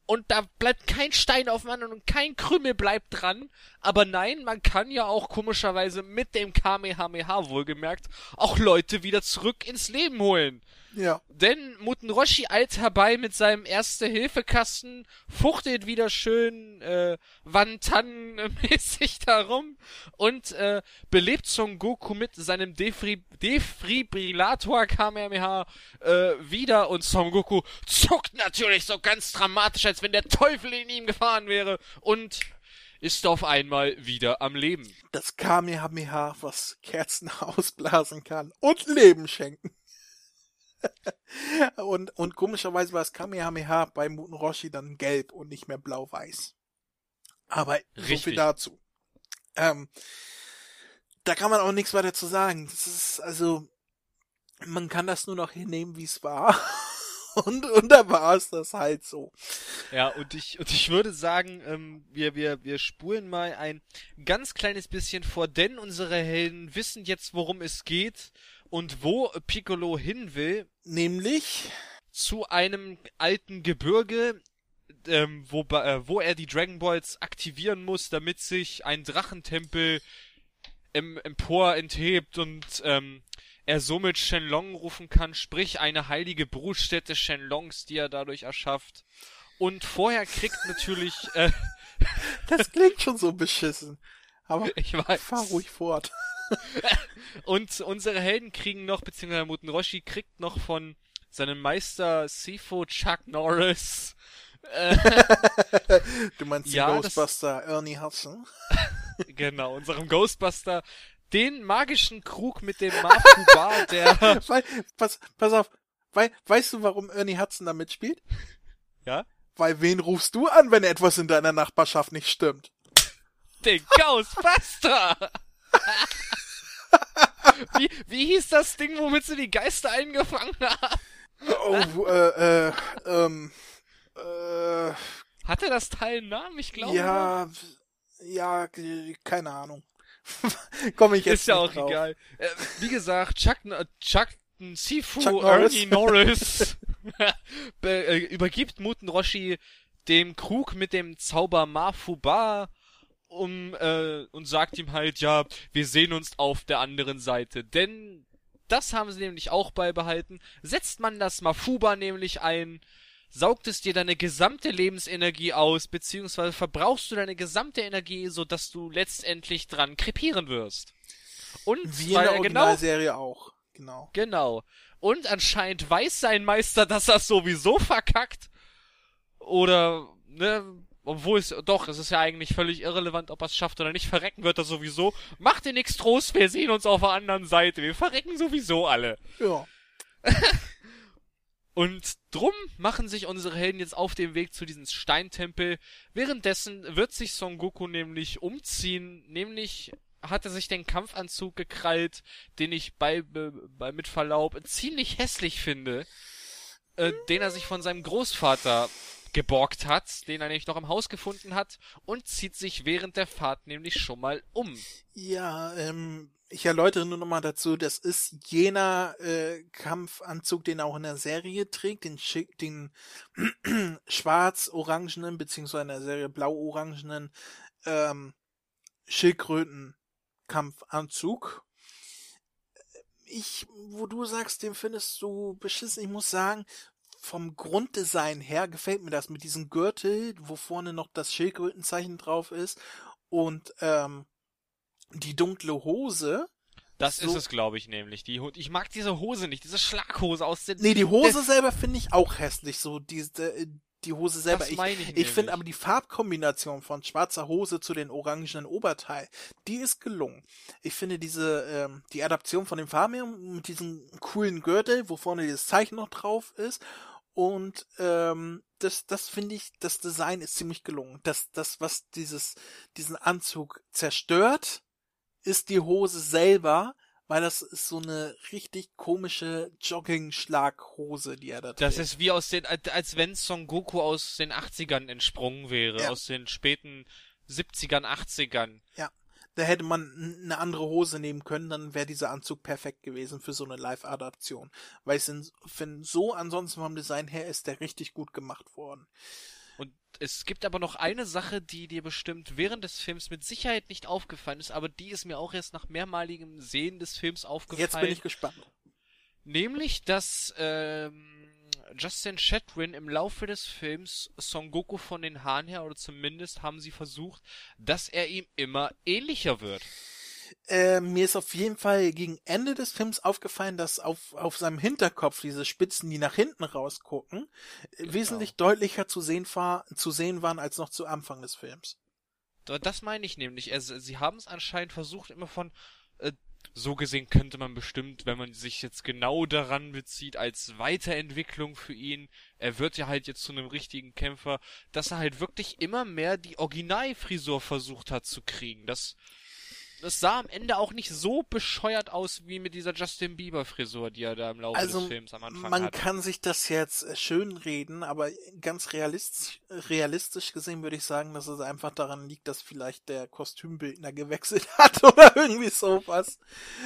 Und da bleibt kein Stein auf dem anderen und kein Krümel bleibt dran. Aber nein, man kann ja auch komischerweise mit dem Kamehameha wohlgemerkt auch Leute wieder zurück ins Leben holen. Ja. Denn Muten Roshi eilt herbei mit seinem Erste-Hilfe-Kasten, fuchtelt wieder schön äh, Wantan-mäßig *laughs* darum und äh, belebt Son Goku mit seinem Defri Defibrillator Kamehameha äh, wieder und Son Goku zuckt natürlich so ganz dramatisch, als wenn der Teufel in ihm gefahren wäre und ist auf einmal wieder am Leben. Das Kamehameha, was Kerzen *laughs* ausblasen kann und Leben schenken. *laughs* und, und komischerweise war das Kamehameha bei Muten Roshi dann gelb und nicht mehr blau-weiß. Aber so viel Richtig. dazu. Ähm, da kann man auch nichts weiter zu sagen. Das ist, also, man kann das nur noch hinnehmen, wie es war. *laughs* Und, und da war es das halt so. Ja, und ich, und ich würde sagen, ähm, wir, wir, wir spulen mal ein ganz kleines bisschen vor, denn unsere Helden wissen jetzt, worum es geht und wo Piccolo hin will, Nämlich, zu einem alten Gebirge, ähm, wo, äh, wo er die Dragon Balls aktivieren muss, damit sich ein Drachentempel em, empor enthebt und ähm, er somit Shenlong rufen kann, sprich eine heilige Brutstätte Shenlongs, die er dadurch erschafft. Und vorher kriegt natürlich, äh, *laughs* das klingt schon so beschissen. Aber *laughs* ich weiß, fahr ruhig fort. *laughs* und unsere Helden kriegen noch, beziehungsweise Muten Roshi kriegt noch von seinem Meister Sifo Chuck Norris, äh, *laughs* Du meinst Ja, den das- Ghostbuster Ernie Hudson? *laughs* genau, unserem Ghostbuster, den magischen Krug mit dem Mafuba, der, Weil, pass, pass auf, Wei weißt du, warum Ernie Hudson da mitspielt? Ja? Weil wen rufst du an, wenn etwas in deiner Nachbarschaft nicht stimmt? Den Ghostbuster! Wie, wie hieß das Ding, womit sie die Geister eingefangen haben? Oh, äh, äh, ähm, äh, Hatte das Teil einen Namen? Ich glaube. ja, ja, keine Ahnung. *laughs* Komme ich jetzt Ist ja auch drauf. egal. Äh, wie gesagt, Chuck, Chuck Sifu Chuck Norris. Ernie Norris *laughs* be- äh, übergibt Muten Roshi dem Krug mit dem Zauber Mafuba um äh, und sagt ihm halt, ja, wir sehen uns auf der anderen Seite. Denn das haben sie nämlich auch beibehalten. Setzt man das Mafuba nämlich ein, saugt es dir deine gesamte Lebensenergie aus, beziehungsweise verbrauchst du deine gesamte Energie, sodass du letztendlich dran krepieren wirst. Und Wie in der er genau Originalserie auch. Genau. Genau. Und anscheinend weiß sein Meister, dass er sowieso verkackt. Oder, ne, obwohl es, doch, es ist ja eigentlich völlig irrelevant, ob er es schafft oder nicht. Verrecken wird er sowieso. Macht dir nichts Trost, wir sehen uns auf der anderen Seite. Wir verrecken sowieso alle. Ja. *laughs* Und drum machen sich unsere Helden jetzt auf den Weg zu diesem Steintempel. Währenddessen wird sich Son Goku nämlich umziehen, nämlich hat er sich den Kampfanzug gekrallt, den ich bei, bei mit Verlaub ziemlich hässlich finde, äh, den er sich von seinem Großvater geborgt hat, den er nämlich noch im Haus gefunden hat und zieht sich während der Fahrt nämlich schon mal um. Ja, ähm, ich erläutere nur nochmal dazu, das ist jener äh, Kampfanzug, den er auch in der Serie trägt, den, schick, den *clears throat* schwarz-orangenen, beziehungsweise in der Serie blau-orangenen ähm, Schildkröten-Kampfanzug. Ich, wo du sagst, den findest du beschissen, ich muss sagen, vom Grunddesign her gefällt mir das mit diesem Gürtel, wo vorne noch das Schildkrötenzeichen drauf ist und ähm, die dunkle Hose. Das So. ist es, glaube ich, nämlich. Die, ich mag diese Hose nicht, diese Schlaghose aus den Nee, die Hose selber finde ich auch hässlich, so diese äh, die Hose selber. Das ich ich ich finde aber die Farbkombination von schwarzer Hose zu den orangenen Oberteil, die ist gelungen. Ich finde diese ähm, die Adaption von den Farben mit diesem coolen Gürtel, wo vorne dieses Zeichen noch drauf ist und ähm, das das finde ich das Design ist ziemlich gelungen. Das das was dieses diesen Anzug zerstört, ist die Hose selber, weil das ist so eine richtig komische Jogging-Schlaghose, die er da trägt. Das ist wie aus den, als wenn Son Goku aus den 80ern entsprungen wäre, Ja. aus den späten 70ern, 80ern. Da hätte man eine andere Hose nehmen können, dann wäre dieser Anzug perfekt gewesen für so eine Live-Adaption. Weil ich in- finde, so ansonsten vom Design her ist der richtig gut gemacht worden. Und es gibt aber noch eine Sache, die dir bestimmt während des Films mit Sicherheit nicht aufgefallen ist, aber die ist mir auch erst nach mehrmaligem Sehen des Films aufgefallen. Jetzt bin ich gespannt. Nämlich, dass ähm, Justin Chatwin im Laufe des Films Son Goku von den Haaren her, oder zumindest haben sie versucht, dass er ihm immer ähnlicher wird. Äh, mir ist auf jeden Fall gegen Ende des Films aufgefallen, dass auf, auf seinem Hinterkopf diese Spitzen, die nach hinten rausgucken, äh, Genau. wesentlich deutlicher zu sehen, war, zu sehen waren als noch zu Anfang des Films. Da- Das meine ich nämlich. Also, sie haben es anscheinend versucht, immer von. Äh, so gesehen könnte man bestimmt, wenn man sich jetzt genau daran bezieht, als Weiterentwicklung für ihn, er wird ja halt jetzt zu einem richtigen Kämpfer, dass er halt wirklich immer mehr die Originalfrisur versucht hat zu kriegen. Das, das sah am Ende auch nicht so bescheuert aus wie mit dieser Justin Bieber Frisur, die er da im Laufe Also des Films am Anfang man hatte. kann sich das jetzt äh, schön reden, aber ganz realistisch, realistisch gesehen würde ich sagen, dass es einfach daran liegt, dass vielleicht der Kostümbildner gewechselt *laughs* hat oder irgendwie sowas.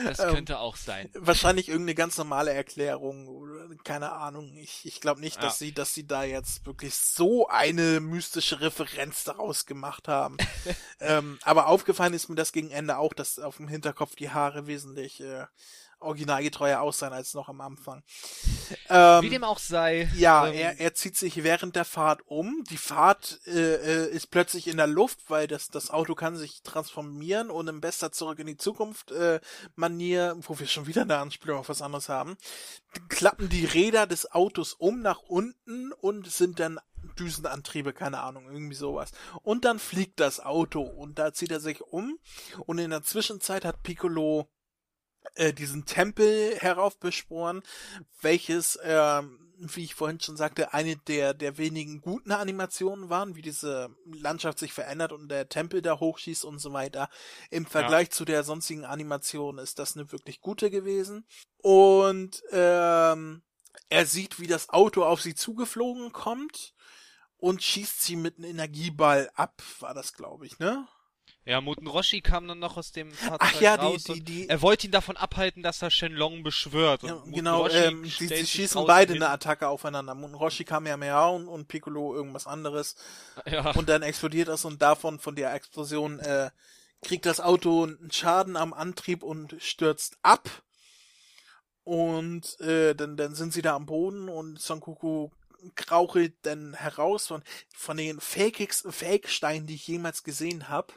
Das ähm, könnte auch sein. Wahrscheinlich irgendeine ganz normale Erklärung oder keine Ahnung. Ich, ich glaube nicht, dass Ja. sie, dass sie da jetzt wirklich so eine mystische Referenz daraus gemacht haben. *laughs* ähm, aber aufgefallen ist mir das gegen Ende auch, dass auf dem Hinterkopf die Haare wesentlich äh, originalgetreuer aussehen als noch am Anfang. Ähm, Wie dem auch sei. ja, ähm, er, er zieht sich während der Fahrt um. Die Fahrt äh, äh, ist plötzlich in der Luft, weil das, das Auto kann sich transformieren und im bester Zurück in die Zukunft äh, Manier, wo wir schon wieder eine Anspielung auf was anderes haben, klappen die Räder des Autos um nach unten und sind dann Düsenantriebe, keine Ahnung, irgendwie sowas. Und dann fliegt das Auto und da zieht er sich um und in der Zwischenzeit hat Piccolo äh, diesen Tempel heraufbeschworen, welches, ähm, wie ich vorhin schon sagte, eine der, der wenigen guten Animationen waren, wie diese Landschaft sich verändert und der Tempel da hochschießt und so weiter. Im Vergleich ja. zu der sonstigen Animation ist das eine wirklich gute gewesen. Und ähm, er sieht, wie das Auto auf sie zugeflogen kommt und schießt sie mit einem Energieball ab, war das, glaube ich, ne? Ja, Muten Roshi kam dann noch aus dem Fahrzeug Ach ja, raus die, die, die, er wollte ihn davon abhalten, dass er Shenlong beschwört. Ja, genau, ähm, die, die schießen beide hin. eine Attacke aufeinander. Muten Roshi kam ja mehr und, und Piccolo irgendwas anderes. Ja. Und dann explodiert das und davon, von der Explosion, äh, kriegt das Auto einen Schaden am Antrieb und stürzt ab. Und äh, dann, dann sind sie da am Boden und Son Goku krauchelt dann heraus von, von den Fake-Steinen, die ich jemals gesehen habe.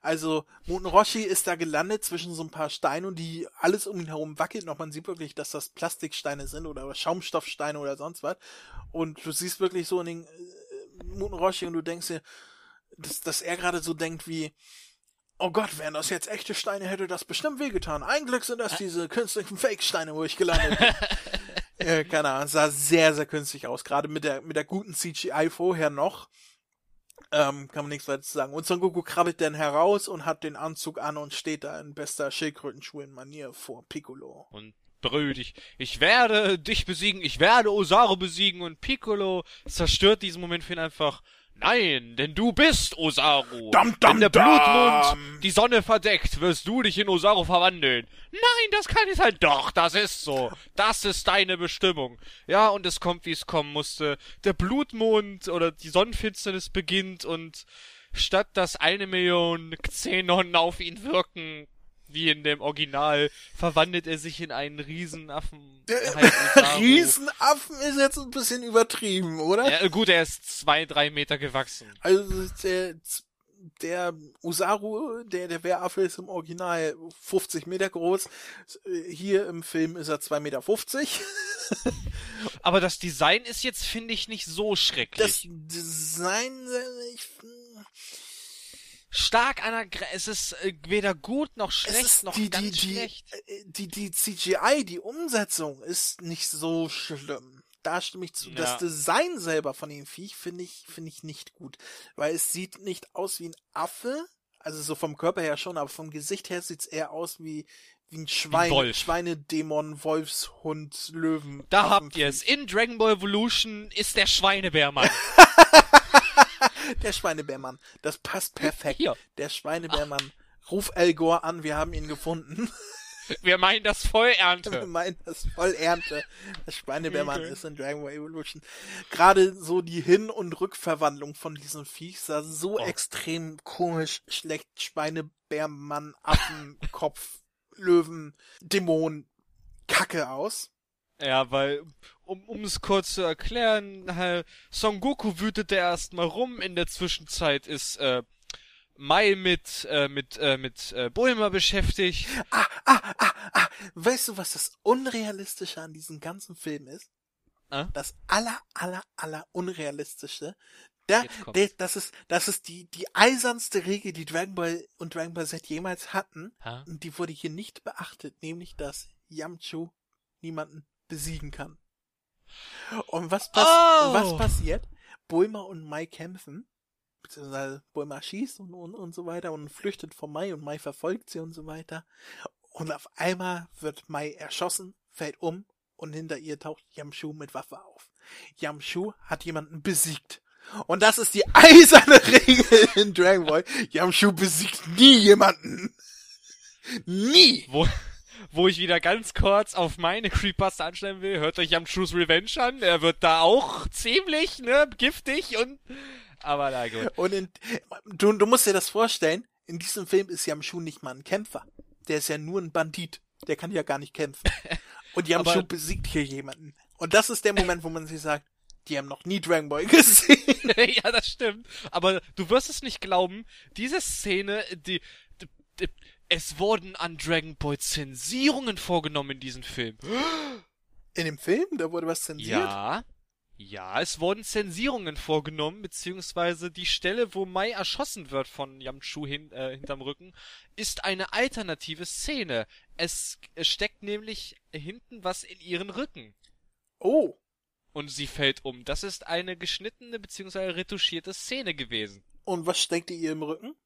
Also Moten Roshi ist da gelandet zwischen so ein paar Steinen und die alles um ihn herum wackelt noch. Man sieht wirklich, dass das Plastiksteine sind oder Schaumstoffsteine oder sonst was. Und du siehst wirklich so in den äh, Moten Roshi und du denkst dir, dass, dass er gerade so denkt wie, oh Gott, wären das jetzt echte Steine, hätte das bestimmt wehgetan. Ein Glück sind das diese künstlichen Fake-Steine, wo ich gelandet bin. *laughs* äh, keine Ahnung, sah sehr, sehr künstlich aus. Gerade mit der, mit der guten CGI vorher noch. Ähm, kann man nichts weiter sagen. Und Son Goku krabbelt dann heraus und hat den Anzug an und steht da in bester Schildkrötenschuhen-Manier vor Piccolo. Und brüllt, ich, ich werde dich besiegen, ich werde Osaru besiegen und Piccolo zerstört diesen Moment für ihn einfach Nein, denn du bist Osaru. Dum, dum, Wenn der Blutmund die Sonne verdeckt, wirst du dich in Osaru verwandeln. Nein, das kann nicht sein. Doch, das ist so. Das ist deine Bestimmung. Ja, und es kommt, wie es kommen musste. Der Blutmond oder die Sonnenfinsternis beginnt und statt dass eine Million Xenon auf ihn wirken, wie in dem Original, verwandelt er sich in einen Riesenaffen. *laughs* Riesenaffen ist jetzt ein bisschen übertrieben, oder? Ja, gut, er ist zwei, drei Meter gewachsen. Also der, der Usaru, der, der Wehraffe ist im Original 50 Meter groß. Hier im Film ist er 2,50 Meter. Aber das Design ist jetzt, finde ich, nicht so schrecklich. Das Design, ich, stark an der es ist äh, weder gut noch schlecht noch die, ganz die, schlecht. Äh, die, die, die CGI, die Umsetzung ist nicht so schlimm. Da stimme ich zu. Ja. Das Design selber von dem Viech finde ich, finde ich nicht gut. Weil es sieht nicht aus wie ein Affe. Also so vom Körper her schon, aber vom Gesicht her sieht's eher aus wie, wie ein Schwein, Wolf. Schweinedämon, Wolfshund, Löwen. Da habt ihr es. In Dragon Ball Evolution ist der Schweinebärmann. *laughs* Der Schweinebärmann. Das passt perfekt. Hier. Der Schweinebärmann. Ruf El Gore an, wir haben ihn gefunden. *laughs* Wir meinen das Vollernte. *laughs* Wir meinen das Vollernte. Das Schweinebärmann okay. ist in Dragon Ball Evolution. Gerade so die Hin- und Rückverwandlung von diesem Viech sah so oh. extrem komisch, schlecht. Schweinebärmann, Affen, *laughs* Kopf, Löwen, Dämon, Kacke aus. Ja, weil, um, es kurz zu erklären, Son Goku wütete erstmal rum, in der Zwischenzeit ist, äh, Mai mit, äh, mit, äh, mit äh, Bulma beschäftigt. Ah, ah, ah, ah. Weißt du, was das Unrealistische an diesem ganzen Film ist? Ah? Das aller, aller, aller Unrealistische. Da, der, das ist, das ist die, die eisernste Regel, die Dragon Ball und Dragon Ball Z jemals hatten. Ha? Und die wurde hier nicht beachtet, nämlich, dass Yamchu niemanden besiegen kann. Und was, pass oh. was passiert? Bulma und Mai kämpfen, beziehungsweise Bulma schießt und, und, und so weiter und flüchtet vor Mai und Mai verfolgt sie und so weiter. Und auf einmal wird Mai erschossen, fällt um und hinter ihr taucht Yamshu mit Waffe auf. Yamshu hat jemanden besiegt. Und das ist die *laughs* eiserne Regel in Dragon Ball. Yamshu besiegt nie jemanden. *laughs* Nie! Wo, wo ich wieder ganz kurz auf meine Creepypasta anstellen will, hört euch am Truth Revenge an. Er wird da auch ziemlich, ne, giftig und, aber na gut. Und in, du, du musst dir das vorstellen, in diesem Film ist Yamshu nicht mal ein Kämpfer. Der ist ja nur ein Bandit. Der kann ja gar nicht kämpfen. *laughs* Und Yamshu besiegt hier jemanden. Und das ist der Moment, wo man sich sagt, die haben noch nie Dragon Ball *laughs* gesehen. *laughs* ja, das stimmt. Aber du wirst es nicht glauben, diese Szene, die, es wurden an Dragon Ball Zensierungen vorgenommen in diesem Film. In dem Film? Da wurde was zensiert? Ja. Ja, es wurden Zensierungen vorgenommen, beziehungsweise die Stelle, wo Mai erschossen wird von Yamchu hin, äh, hinterm Rücken, ist eine alternative Szene. Es, es steckt nämlich hinten was in ihren Rücken. Oh. Und sie fällt um. Das ist eine geschnittene beziehungsweise retuschierte Szene gewesen. Und was steckt ihr im Rücken?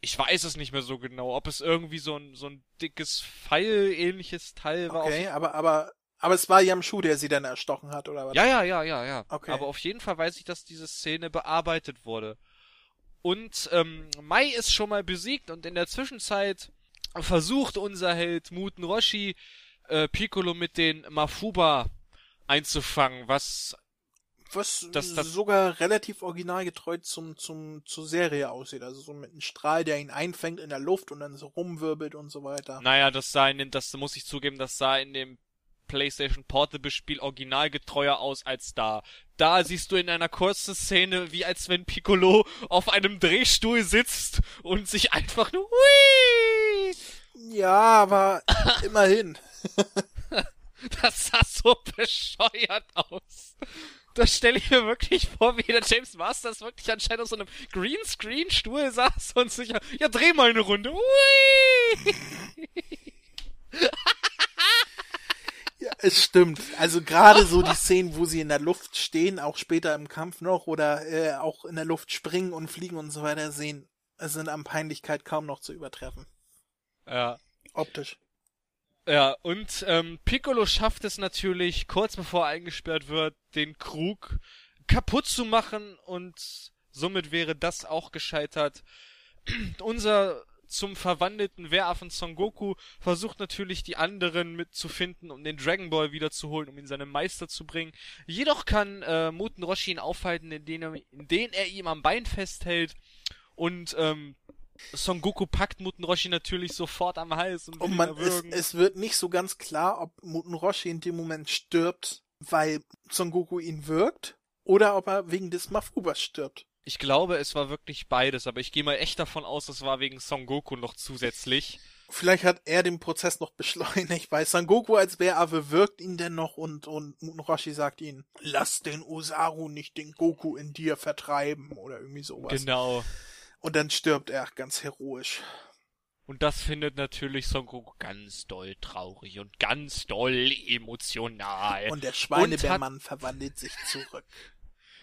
Ich weiß es nicht mehr so genau, ob es irgendwie so ein, so ein dickes Pfeil-ähnliches Teil war. Okay, aber, aber aber es war Yamshu, der sie dann erstochen hat, oder was? Ja, ja, ja, ja, ja. Okay. Aber auf jeden Fall weiß ich, dass diese Szene bearbeitet wurde. Und ähm, Mai ist schon mal besiegt und in der Zwischenzeit versucht unser Held Muten Roshi äh, Piccolo mit den Mafuba einzufangen, was was das, das sogar relativ originalgetreu zum, zum, zur Serie aussieht. Also so mit einem Strahl, der ihn einfängt in der Luft und dann so rumwirbelt und so weiter. Naja, das sah in dem, das muss ich zugeben, das sah in dem PlayStation Portable Spiel originalgetreuer aus als da. Da siehst du in einer kurzen Szene, wie als wenn Piccolo auf einem Drehstuhl sitzt und sich einfach nur Hui! Ja, aber *coughs* immerhin. das sah so bescheuert aus. Das stelle ich mir wirklich vor, wie der James Masters wirklich anscheinend auf so einem Greenscreen-Stuhl saß und sich, ja, dreh mal eine Runde. Hui! Ja, es stimmt. Also gerade so die Szenen, wo sie in der Luft stehen, auch später im Kampf noch, oder äh, auch in der Luft springen und fliegen und so weiter, sehen, sind an Peinlichkeit kaum noch zu übertreffen. Ja. Optisch. Ja, und ähm, Piccolo schafft es natürlich, kurz bevor er eingesperrt wird, den Krug kaputt zu machen und somit wäre das auch gescheitert. *clears throat* Unser zum verwandelten Wehraffen Son Goku versucht natürlich die anderen mitzufinden, um den Dragon Ball wiederzuholen, um ihn seinem Meister zu bringen. Jedoch kann äh, Muten Roshi ihn aufhalten, indem er, indem er ihm am Bein festhält und ähm, Son Goku packt Muten Roshi natürlich sofort am Hals und, und man es, es wird nicht so ganz klar, ob Muten Roshi in dem Moment stirbt, weil Son Goku ihn wirkt oder ob er wegen des Mafubas stirbt. Ich glaube, es war wirklich beides, aber ich gehe mal echt davon aus, es war wegen Son Goku noch zusätzlich. Vielleicht hat er den Prozess noch beschleunigt, weil Son Goku als Bäraffe wirkt ihn dennoch und, und Roshi sagt ihn, lass den Osaru nicht den Goku in dir vertreiben oder irgendwie sowas. Genau. Und dann stirbt er ganz heroisch. Und das findet natürlich Son Goku ganz doll traurig und ganz doll emotional. Und der Schweinebärmann verwandelt sich zurück.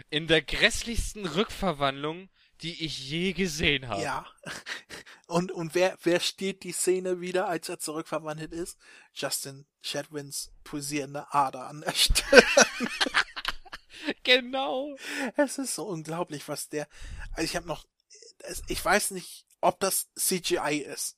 In der grässlichsten Rückverwandlung, die ich je gesehen habe. Ja. Und, und wer, wer steht die Szene wieder, als er zurückverwandelt ist? Justin Chadwins pulsierende Ader an der Stirn. *laughs* genau. Es ist so unglaublich, was der, also ich habe noch, ich weiß nicht, ob das CGI ist.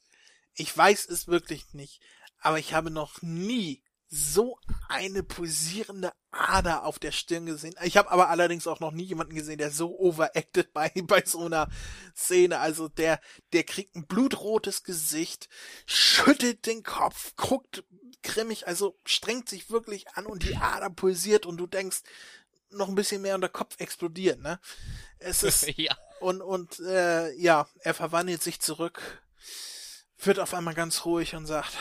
Ich weiß es wirklich nicht. Aber ich habe noch nie so eine pulsierende Ader auf der Stirn gesehen. Ich habe aber allerdings auch noch nie jemanden gesehen, der so overacted bei, *laughs* bei so einer Szene. Also der, der kriegt ein blutrotes Gesicht, schüttelt den Kopf, guckt grimmig, also strengt sich wirklich an und die Ader pulsiert und du denkst, noch ein bisschen mehr und der Kopf explodiert, ne? Es *laughs* ist, ja. Und, und, äh, ja, er verwandelt sich zurück, wird auf einmal ganz ruhig und sagt,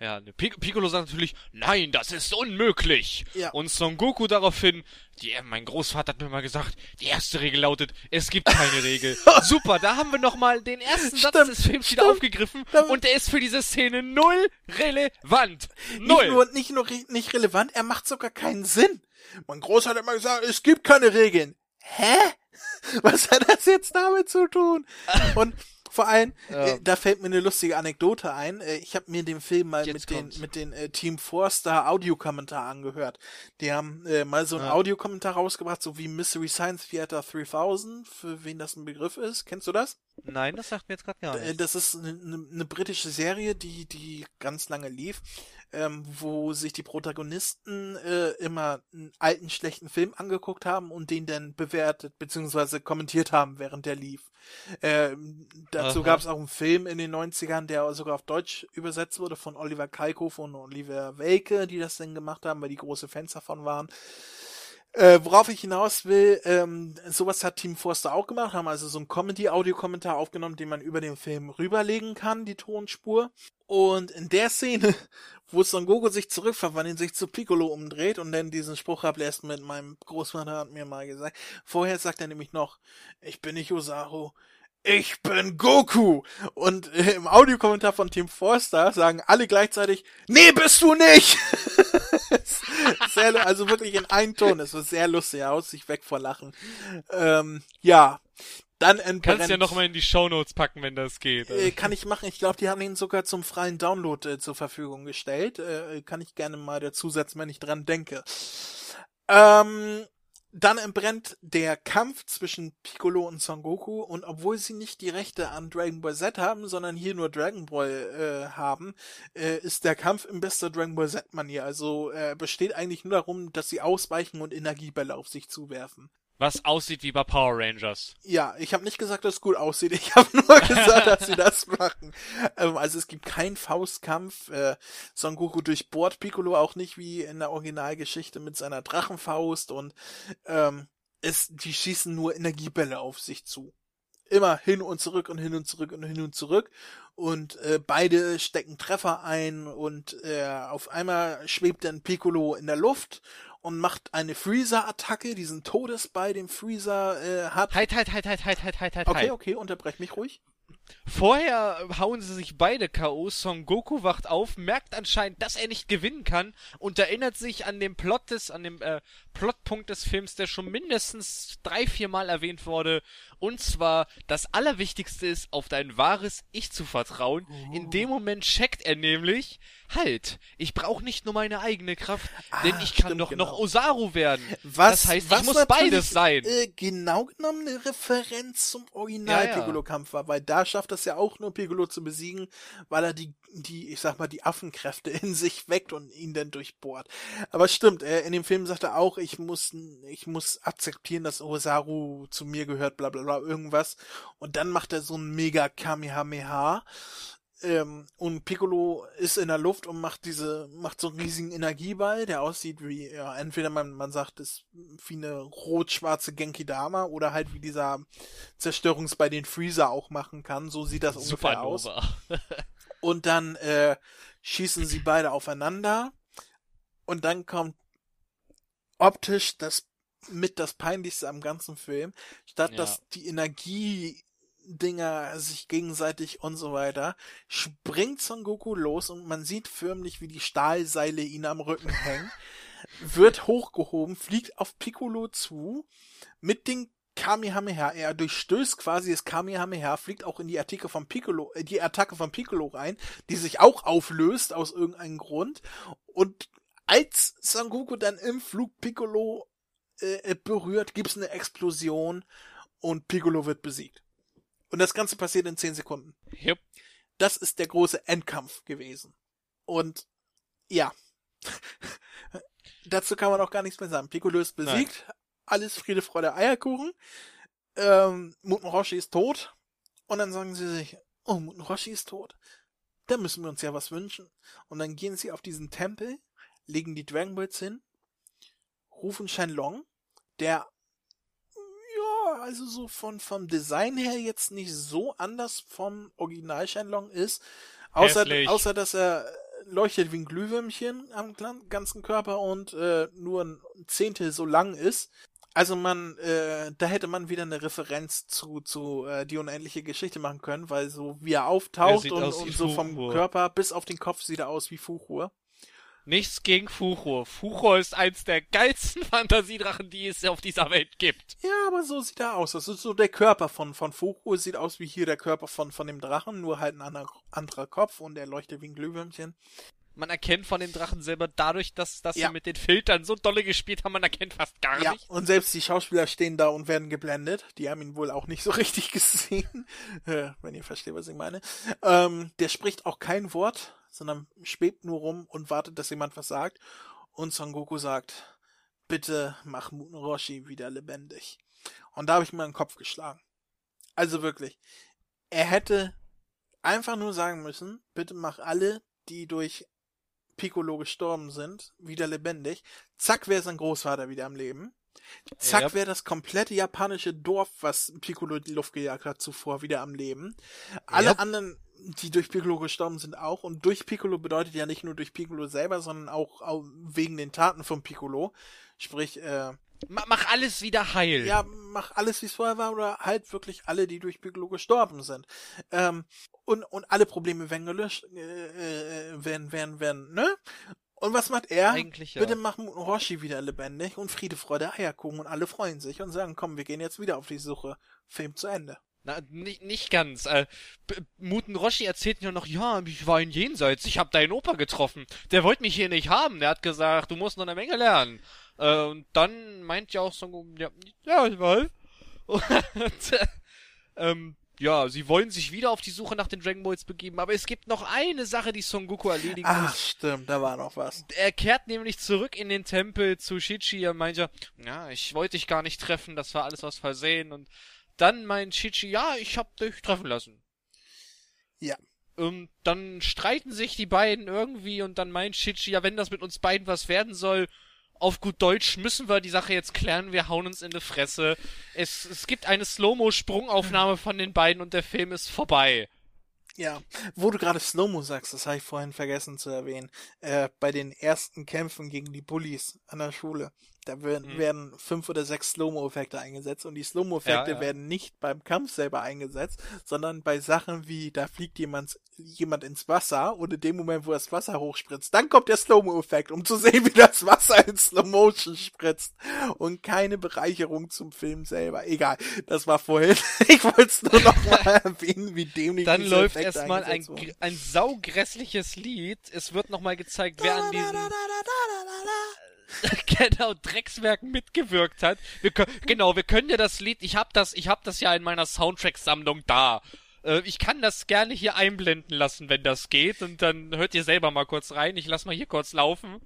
ja, ne, Pic Piccolo sagt natürlich, nein, das ist unmöglich. Ja. Und Son Goku daraufhin, die, mein Großvater hat mir mal gesagt, die erste Regel lautet, es gibt keine Regel. *laughs* Super, da haben wir nochmal den ersten Stimmt, Satz des Films wieder stimmt. aufgegriffen Stimmt. und der ist für diese Szene null relevant. nicht Null. nur, nicht nur re- nicht relevant, er macht sogar keinen Sinn. Mein Großvater hat immer gesagt, es gibt keine Regeln. Hä? *laughs* Was hat das jetzt damit zu tun? *laughs* Und vor allem, Ja. äh, da fällt mir eine lustige Anekdote ein. Äh, ich habe mir den Film mal Jetzt mit den, mit den äh, Team Forster Audiokommentar angehört. Die haben mal so einen Ja. Audiokommentar rausgebracht, so wie Mystery Science Theater 3000, für wen das ein Begriff ist. Kennst du das? Nein, das sagt mir jetzt gerade gar Äh, nicht. Das ist eine, eine, eine britische Serie, die, die ganz lange lief, ähm, wo sich die Protagonisten äh, immer einen alten, schlechten Film angeguckt haben und den dann bewertet bzw. kommentiert haben, während der lief. Ähm, dazu gab es auch einen Film in den 90ern, der sogar auf Deutsch übersetzt wurde von Oliver Kalkofe und Oliver Welke, die das dann gemacht haben, weil die große Fans davon waren. Äh, worauf ich hinaus will, ähm, sowas hat Team Forster auch gemacht, haben also so einen Comedy-Audiokommentar aufgenommen, den man über den Film rüberlegen kann, die Tonspur. Und in der Szene, *laughs* wo Son Goku sich zurückverwandelt, sich zu Piccolo umdreht und dann diesen Spruch ablässt mit meinem Großvater hat mir mal gesagt. Vorher sagt er nämlich noch, ich bin nicht Osaru, ich bin Goku. Und äh, im Audiokommentar von Team Forster sagen alle gleichzeitig, nee, bist du nicht. *laughs* sehr, also wirklich in einen Ton. Es war sehr lustig aus, sich weg vor Lachen. Ähm, ja. Dann entbrennt. Kannst ja noch mal in die Shownotes packen, wenn das geht. Äh, kann ich machen. Ich glaube, die haben ihn sogar zum freien Download äh, zur Verfügung gestellt. Äh, kann ich gerne mal dazu setzen, wenn ich dran denke. Ähm, dann entbrennt der Kampf zwischen Piccolo und Son Goku und obwohl sie nicht die Rechte an Dragon Ball Z haben, sondern hier nur Dragon Ball äh, haben, äh, ist der Kampf in bester Dragon Ball Z-Manier. Also äh, besteht eigentlich nur darum, dass sie ausweichen und Energiebälle auf sich zuwerfen was aussieht wie bei Power Rangers. Ja, ich habe nicht gesagt, dass es gut aussieht. Ich habe nur *laughs* gesagt, dass sie das machen. Ähm, also es gibt keinen Faustkampf. Äh, Son Goku durchbohrt Piccolo auch nicht wie in der Originalgeschichte mit seiner Drachenfaust und ähm, es, die schießen nur Energiebälle auf sich zu. Immer hin und zurück und hin und zurück und hin und zurück. Und äh, beide stecken Treffer ein und äh, auf einmal schwebt dann Piccolo in der Luft und macht eine Freezer-Attacke, diesen Todesball, den Freezer äh, hat. Halt, halt, halt, halt, halt, halt, halt, halt. Okay, okay, unterbrech mich ruhig. Vorher hauen sie sich beide K.O. Son Goku wacht auf, merkt anscheinend, dass er nicht gewinnen kann und erinnert sich an den Plot des, an dem äh, Plotpunkt des Films, der schon mindestens drei, vier Mal erwähnt wurde. Und zwar, das Allerwichtigste ist, auf dein wahres Ich zu vertrauen. Oh. In dem Moment checkt er nämlich, halt, ich brauche nicht nur meine eigene Kraft, ah, denn ich kann doch genau. noch Osaru werden. Was, das heißt, was ich muss beides sein. Äh, genau genommen eine Referenz zum Original ja, ja. Piccolo-Kampf war, weil da schafft es ja auch nur Piccolo zu besiegen, weil er die, die, ich sag mal, die Affenkräfte *laughs* in sich weckt und ihn dann durchbohrt. Aber stimmt, äh, in dem Film sagt er auch, ich muss, ich muss akzeptieren, dass Osaru zu mir gehört, bla bla bla, irgendwas. Und dann macht er so ein mega Kamehameha ähm, und Piccolo ist in der Luft und macht diese, macht so einen riesigen Energieball, der aussieht wie, ja, entweder man, man sagt, ist wie eine rot-schwarze Genki Dama oder halt wie dieser Zerstörungsball den Freezer auch machen kann. So sieht das ungefähr aus. *laughs* und dann äh, schießen sie beide aufeinander und dann kommt optisch das mit das peinlichste am ganzen Film, statt ja. dass die Energie Dinger sich gegenseitig und so weiter, springt Son Goku los und man sieht förmlich, wie die Stahlseile ihn am Rücken *laughs* hängen, wird hochgehoben, fliegt auf Piccolo zu, mit den Kamehameha, er durchstößt quasi das Kamehameha, fliegt auch in die Attacke von Piccolo, äh, die Attacke von Piccolo rein, die sich auch auflöst aus irgendeinem Grund und als Son Goku dann im Flug Piccolo äh, berührt, gibt's eine Explosion und Piccolo wird besiegt. Und das Ganze passiert in 10 Sekunden. Yep. Das ist der große Endkampf gewesen. Und ja. *laughs* Dazu kann man auch gar nichts mehr sagen. Piccolo ist besiegt. Nein. Alles Friede, Freude, Eierkuchen. Ähm, Muten Roshi ist tot. Und dann sagen sie sich, oh, Muten Roshi ist tot. Da müssen wir uns ja was wünschen. Und dann gehen sie auf diesen Tempel, legen die Dragon Balls hin, rufen Shenlong, der also so von vom Design her jetzt nicht so anders vom Original Shenlong ist. Außer, außer dass er leuchtet wie ein Glühwürmchen am ganzen Körper und äh, nur ein Zehntel so lang ist. Also man, äh, da hätte man wieder eine Referenz zu, zu äh, die unendliche Geschichte machen können, weil so wie er auftaucht er und, und so vom Körper bis auf den Kopf sieht er aus wie Fuchur. Nichts gegen Fuchur. Fuchur ist eins der geilsten *laughs* Fantasiedrachen, die es auf dieser Welt gibt. Ja, aber so sieht er aus. Das ist so der Körper von, von Fuchur. Sieht aus wie hier der Körper von, von dem Drachen, nur halt ein anderer, anderer Kopf und er leuchtet wie ein Glühwürmchen. Man erkennt von dem Drachen selber dadurch, dass, dass ja. sie mit den Filtern so dolle gespielt haben, man erkennt fast gar ja, nicht. Und selbst die Schauspieler stehen da und werden geblendet. Die haben ihn wohl auch nicht so *laughs* richtig gesehen. Äh, wenn ihr versteht, was ich meine. Ähm, der spricht auch kein Wort sondern schwebt nur rum und wartet, dass jemand was sagt. Und Son Goku sagt, bitte mach Muten Roshi wieder lebendig. Und da habe ich mir den Kopf geschlagen. Also wirklich. Er hätte einfach nur sagen müssen, bitte mach alle, die durch Piccolo gestorben sind, wieder lebendig. Zack, wäre sein Großvater wieder am Leben. Zack Yep. wäre das komplette japanische Dorf, was Piccolo in die Luft gejagt hat, zuvor wieder am Leben. Alle Yep. anderen, die durch Piccolo gestorben sind, auch. Und durch Piccolo bedeutet ja nicht nur durch Piccolo selber, sondern auch, auch wegen den Taten von Piccolo. Sprich, äh, Ma mach alles wieder heil. ja, mach alles, wie es vorher war, oder halt wirklich alle, die durch Piccolo gestorben sind. Ähm, und, und alle Probleme werden gelöscht, äh, äh, werden, werden, werden, ne? Und was macht er? Eigentlich ja. Bitte machen Roshi wieder lebendig und Friede, Freude, Eierkuchen und alle freuen sich und sagen, komm, wir gehen jetzt wieder auf die Suche. Film zu Ende. Na, nicht, nicht ganz. Äh, Muten Roshi erzählt mir noch, ja, ich war in Jenseits, ich hab deinen Opa getroffen. Der wollte mich hier nicht haben. Der hat gesagt, du musst noch eine Menge lernen. Äh, und dann meint ja auch so, ja, ja ich weiß. *laughs* Und, äh, ähm, ja, sie wollen sich wieder auf die Suche nach den Dragon Balls begeben, aber es gibt noch eine Sache, die Son Goku erledigen Ach, muss. stimmt, da war noch was. Er kehrt nämlich zurück in den Tempel zu Shichi und meint ja, ja, ich wollte dich gar nicht treffen, das war alles aus Versehen. Und dann meint Shichi, ja, ich hab dich treffen lassen. Ja. Ähm, dann streiten sich die beiden irgendwie und dann meint Shichi, ja, wenn das mit uns beiden was werden soll, auf gut Deutsch müssen wir die Sache jetzt klären, wir hauen uns in die Fresse. Es, es gibt eine Slow-Mo-Sprungaufnahme von den beiden und der Film ist vorbei. Ja, wo du gerade Slow-Mo sagst, das habe ich vorhin vergessen zu erwähnen, äh, bei den ersten Kämpfen gegen die Bullies an der Schule, da werden, Mhm. werden fünf oder sechs Slow-Mo-Effekte eingesetzt und die Slow-Mo-Effekte Ja, ja. werden nicht beim Kampf selber eingesetzt, sondern bei Sachen wie, da fliegt jemand, jemand ins Wasser und in dem Moment, wo das Wasser hochspritzt, dann kommt der Slow-Mo-Effekt, um zu sehen, *laughs* wie das Wasser in Slow-Motion spritzt und keine Bereicherung zum Film selber. Egal, das war vorhin. *laughs* Ich wollte es nur noch mal *laughs* erwähnen, wie dämlich Dann läuft erstmal ein, ein saugrässliches Lied. Es wird nochmal gezeigt, wer an diesen *laughs* genau Dreckswerken mitgewirkt hat. Wir können, genau, wir können ja das Lied. Ich hab das, ich hab das ja in meiner Soundtrack-Sammlung da. Äh, ich kann das gerne hier einblenden lassen, wenn das geht. Und dann hört ihr selber mal kurz rein. Ich lass mal hier kurz laufen.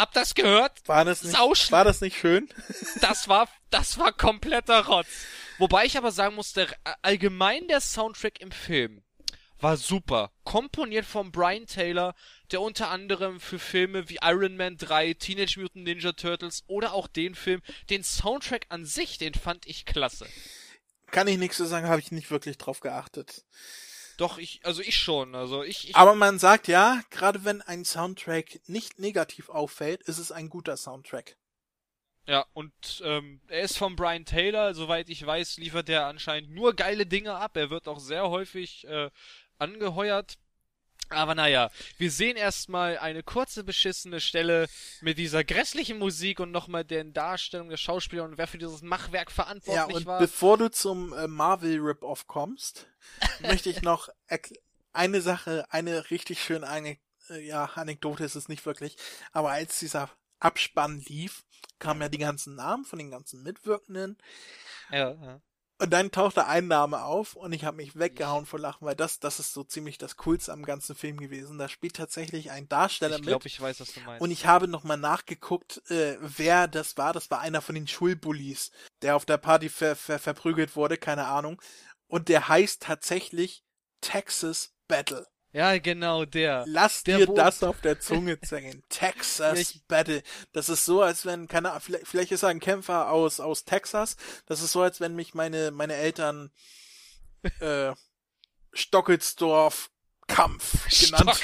Habt das gehört? War das nicht, Sauschen. war das nicht schön? *laughs* Das war, das war kompletter Rotz. Wobei ich aber sagen muss, der, allgemein der Soundtrack im Film war super. Komponiert von Brian Taylor, der unter anderem für Filme wie Iron Man 3, Teenage Mutant Ninja Turtles oder auch den Film, den Soundtrack an sich, den fand ich klasse. Kann ich nichts zu sagen, habe ich nicht wirklich drauf geachtet. Doch, ich, also ich schon, also ich, ich Aber man sagt ja, gerade wenn ein Soundtrack nicht negativ auffällt, ist es ein guter Soundtrack. Ja, und ähm, er ist von Brian Taylor, soweit ich weiß, liefert er anscheinend nur geile Dinge ab. Er wird auch sehr häufig äh, angeheuert. Aber naja, wir sehen erstmal eine kurze beschissene Stelle mit dieser grässlichen Musik und nochmal den Darstellung der Schauspieler und wer für dieses Machwerk Ja, verantwortlich und war. bevor du zum äh, Marvel Rip-Off kommst, *laughs* möchte ich noch eine Sache, eine richtig schöne Anek äh, ja, Anekdote ist es nicht wirklich, aber als dieser Abspann lief, kamen ja die ganzen Namen von den ganzen Mitwirkenden Ja, ja. Und dann tauchte ein Name auf und ich habe mich weggehauen vor Lachen, weil das, das ist so ziemlich das Coolste am ganzen Film gewesen. Da spielt tatsächlich ein Darsteller Ich glaube, mit. ich weiß, was du meinst. Und ich habe nochmal nachgeguckt, äh, wer das war. Das war einer von den Schulbullies, der auf der Party ver ver verprügelt wurde, keine Ahnung. Und der heißt tatsächlich Texas Battle. Ja, genau, der. Lass Der dir Bo- das auf der *laughs* Zunge zergehen. Texas ich- Battle. Das ist so, als wenn, keine Ahnung, vielleicht, vielleicht ist er ein Kämpfer aus, aus Texas. Das ist so, als wenn mich meine, meine Eltern, äh, *laughs* Stockelsdorf Kampf genannt.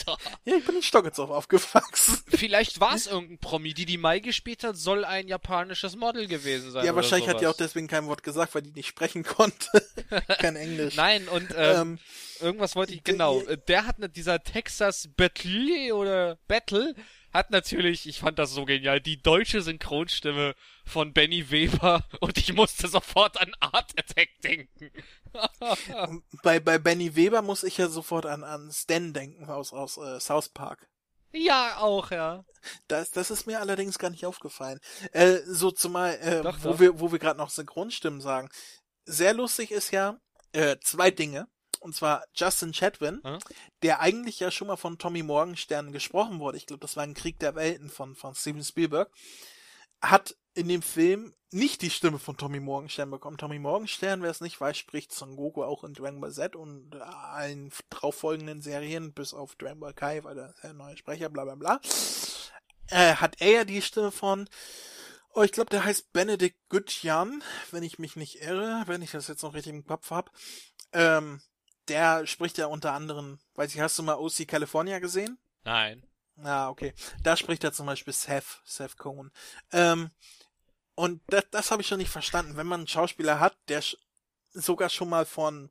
Stockelsdorf. Ja, ich bin in Stockelsdorf aufgewachsen. Vielleicht war es irgendein Promi. Die, die Mai gespielt hat, soll ein japanisches Model gewesen sein. Ja, wahrscheinlich hat die auch sowas. deswegen kein Wort gesagt, weil die nicht sprechen konnte. *laughs* kein Englisch. Nein, und ähm, Ähm, irgendwas wollte ich, genau. äh, Der hat dieser Texas Battle oder Battle hat natürlich, ich fand das so genial, die deutsche Synchronstimme von Benny Weber *laughs* und ich musste sofort an Art Attack denken. *laughs* bei, bei Benny Weber muss ich ja sofort an, an Stan denken aus, aus äh, South Park. ja, auch, ja. Das, das ist mir allerdings gar nicht aufgefallen. Äh, so zumal, äh, Doch, wo doch. wir, wo wir gerade noch Synchronstimmen sagen. Sehr lustig ist ja, äh, zwei Dinge. Und zwar Justin Chatwin, Hm? der eigentlich ja schon mal von Tommy Morgenstern gesprochen wurde. Ich glaube, das war ein Krieg der Welten von, von Steven Spielberg. Hat in dem Film nicht die Stimme von Tommy Morgenstern bekommen. Tommy Morgenstern, wer es nicht weiß, spricht Son Goku auch in Dragon Ball Z und allen folgenden Serien, bis auf Dragon Ball Kai, weil er ist ja ein neuer Sprecher, bla bla bla. Äh, hat er ja die Stimme von Oh, ich glaube, der heißt Benedict Gutjan, wenn ich mich nicht irre, wenn ich das jetzt noch richtig im Kopf hab. Ähm, der spricht ja unter anderem, weiß ich, hast du mal OC California gesehen? Nein. Ah, okay. Da spricht er zum Beispiel Seth, Seth Cohen. Ähm, und das, das habe ich schon nicht verstanden. Wenn man einen Schauspieler hat, der sch sogar schon mal von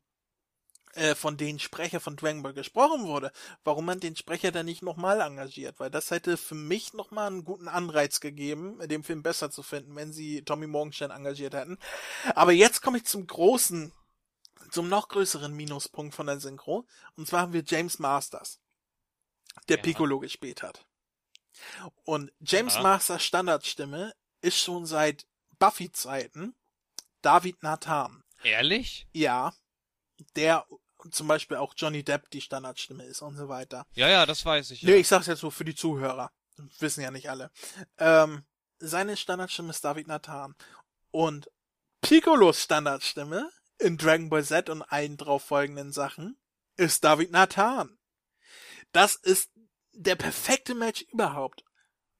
äh, von den Sprecher von Dragon Ball gesprochen wurde, warum man den Sprecher dann nicht nochmal engagiert, weil das hätte für mich nochmal einen guten Anreiz gegeben, den Film besser zu finden, wenn sie Tommy Morgenstern engagiert hätten. Aber jetzt komme ich zum großen, zum noch größeren Minuspunkt von der Synchro, und zwar haben wir James Masters, der Ja. Piccolo gespielt hat. Und James Ja. Masters Standardstimme ist schon seit Buffy-Zeiten David Nathan. Ehrlich? Ja, der zum Beispiel auch Johnny Depp die Standardstimme ist und so weiter. Ja, ja, das weiß ich. Ja. Nee, ich sag's jetzt so für die Zuhörer. Wissen ja nicht alle. Ähm, seine Standardstimme ist David Nathan. Und Piccolos Standardstimme in Dragon Ball Z und allen drauf folgenden Sachen ist David Nathan. Das ist der perfekte Match überhaupt.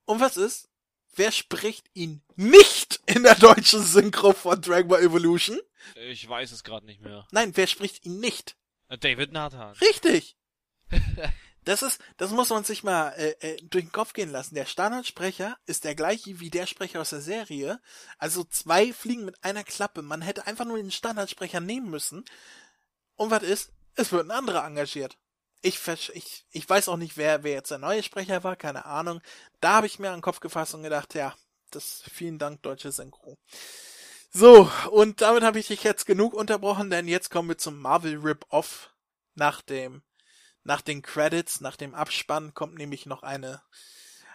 Und was ist? Wer spricht ihn nicht in der deutschen Synchro von Dragon Ball Evolution? Ich weiß es gerade nicht mehr. Nein, wer spricht ihn nicht? David Nathan. Richtig. *laughs* Das ist, das muss man sich mal äh, äh, durch den Kopf gehen lassen. Der Standardsprecher ist der gleiche wie der Sprecher aus der Serie. Also zwei fliegen mit einer Klappe. Man hätte einfach nur den Standardsprecher nehmen müssen. Und was ist? Es wird ein anderer engagiert. Ich, ich, ich weiß auch nicht, wer, wer jetzt der neue Sprecher war, keine Ahnung. Da habe ich mir an den Kopf gefasst und gedacht, ja, das vielen Dank, deutsche Synchro. So, und damit habe ich dich jetzt genug unterbrochen, denn jetzt kommen wir zum Marvel Rip-Off nach dem nach den Credits, nach dem Abspann kommt nämlich noch eine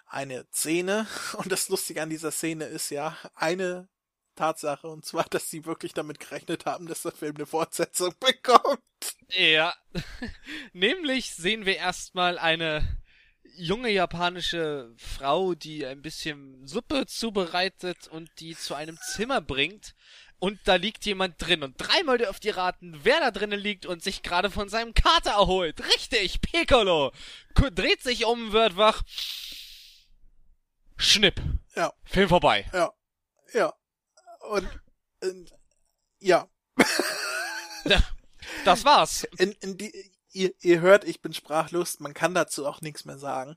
eine Szene *laughs* und das Lustige an dieser Szene ist ja eine Tatsache und zwar, dass sie wirklich damit gerechnet haben, dass der Film eine Fortsetzung *laughs* bekommt. Ja. *laughs* Nämlich sehen wir erstmal eine junge japanische Frau, die ein bisschen Suppe zubereitet und die zu einem Zimmer bringt. Und da liegt jemand drin. Und dreimal dürft ihr raten, wer da drinnen liegt und sich gerade von seinem Kater erholt. Richtig, Piccolo. Dreht sich um, wird wach. Schnipp. Ja, Film vorbei. ja, ja. Und, und *laughs* ja, Das war's. in, in die, ihr, ihr hört, ich bin sprachlos, man kann dazu auch nichts mehr sagen.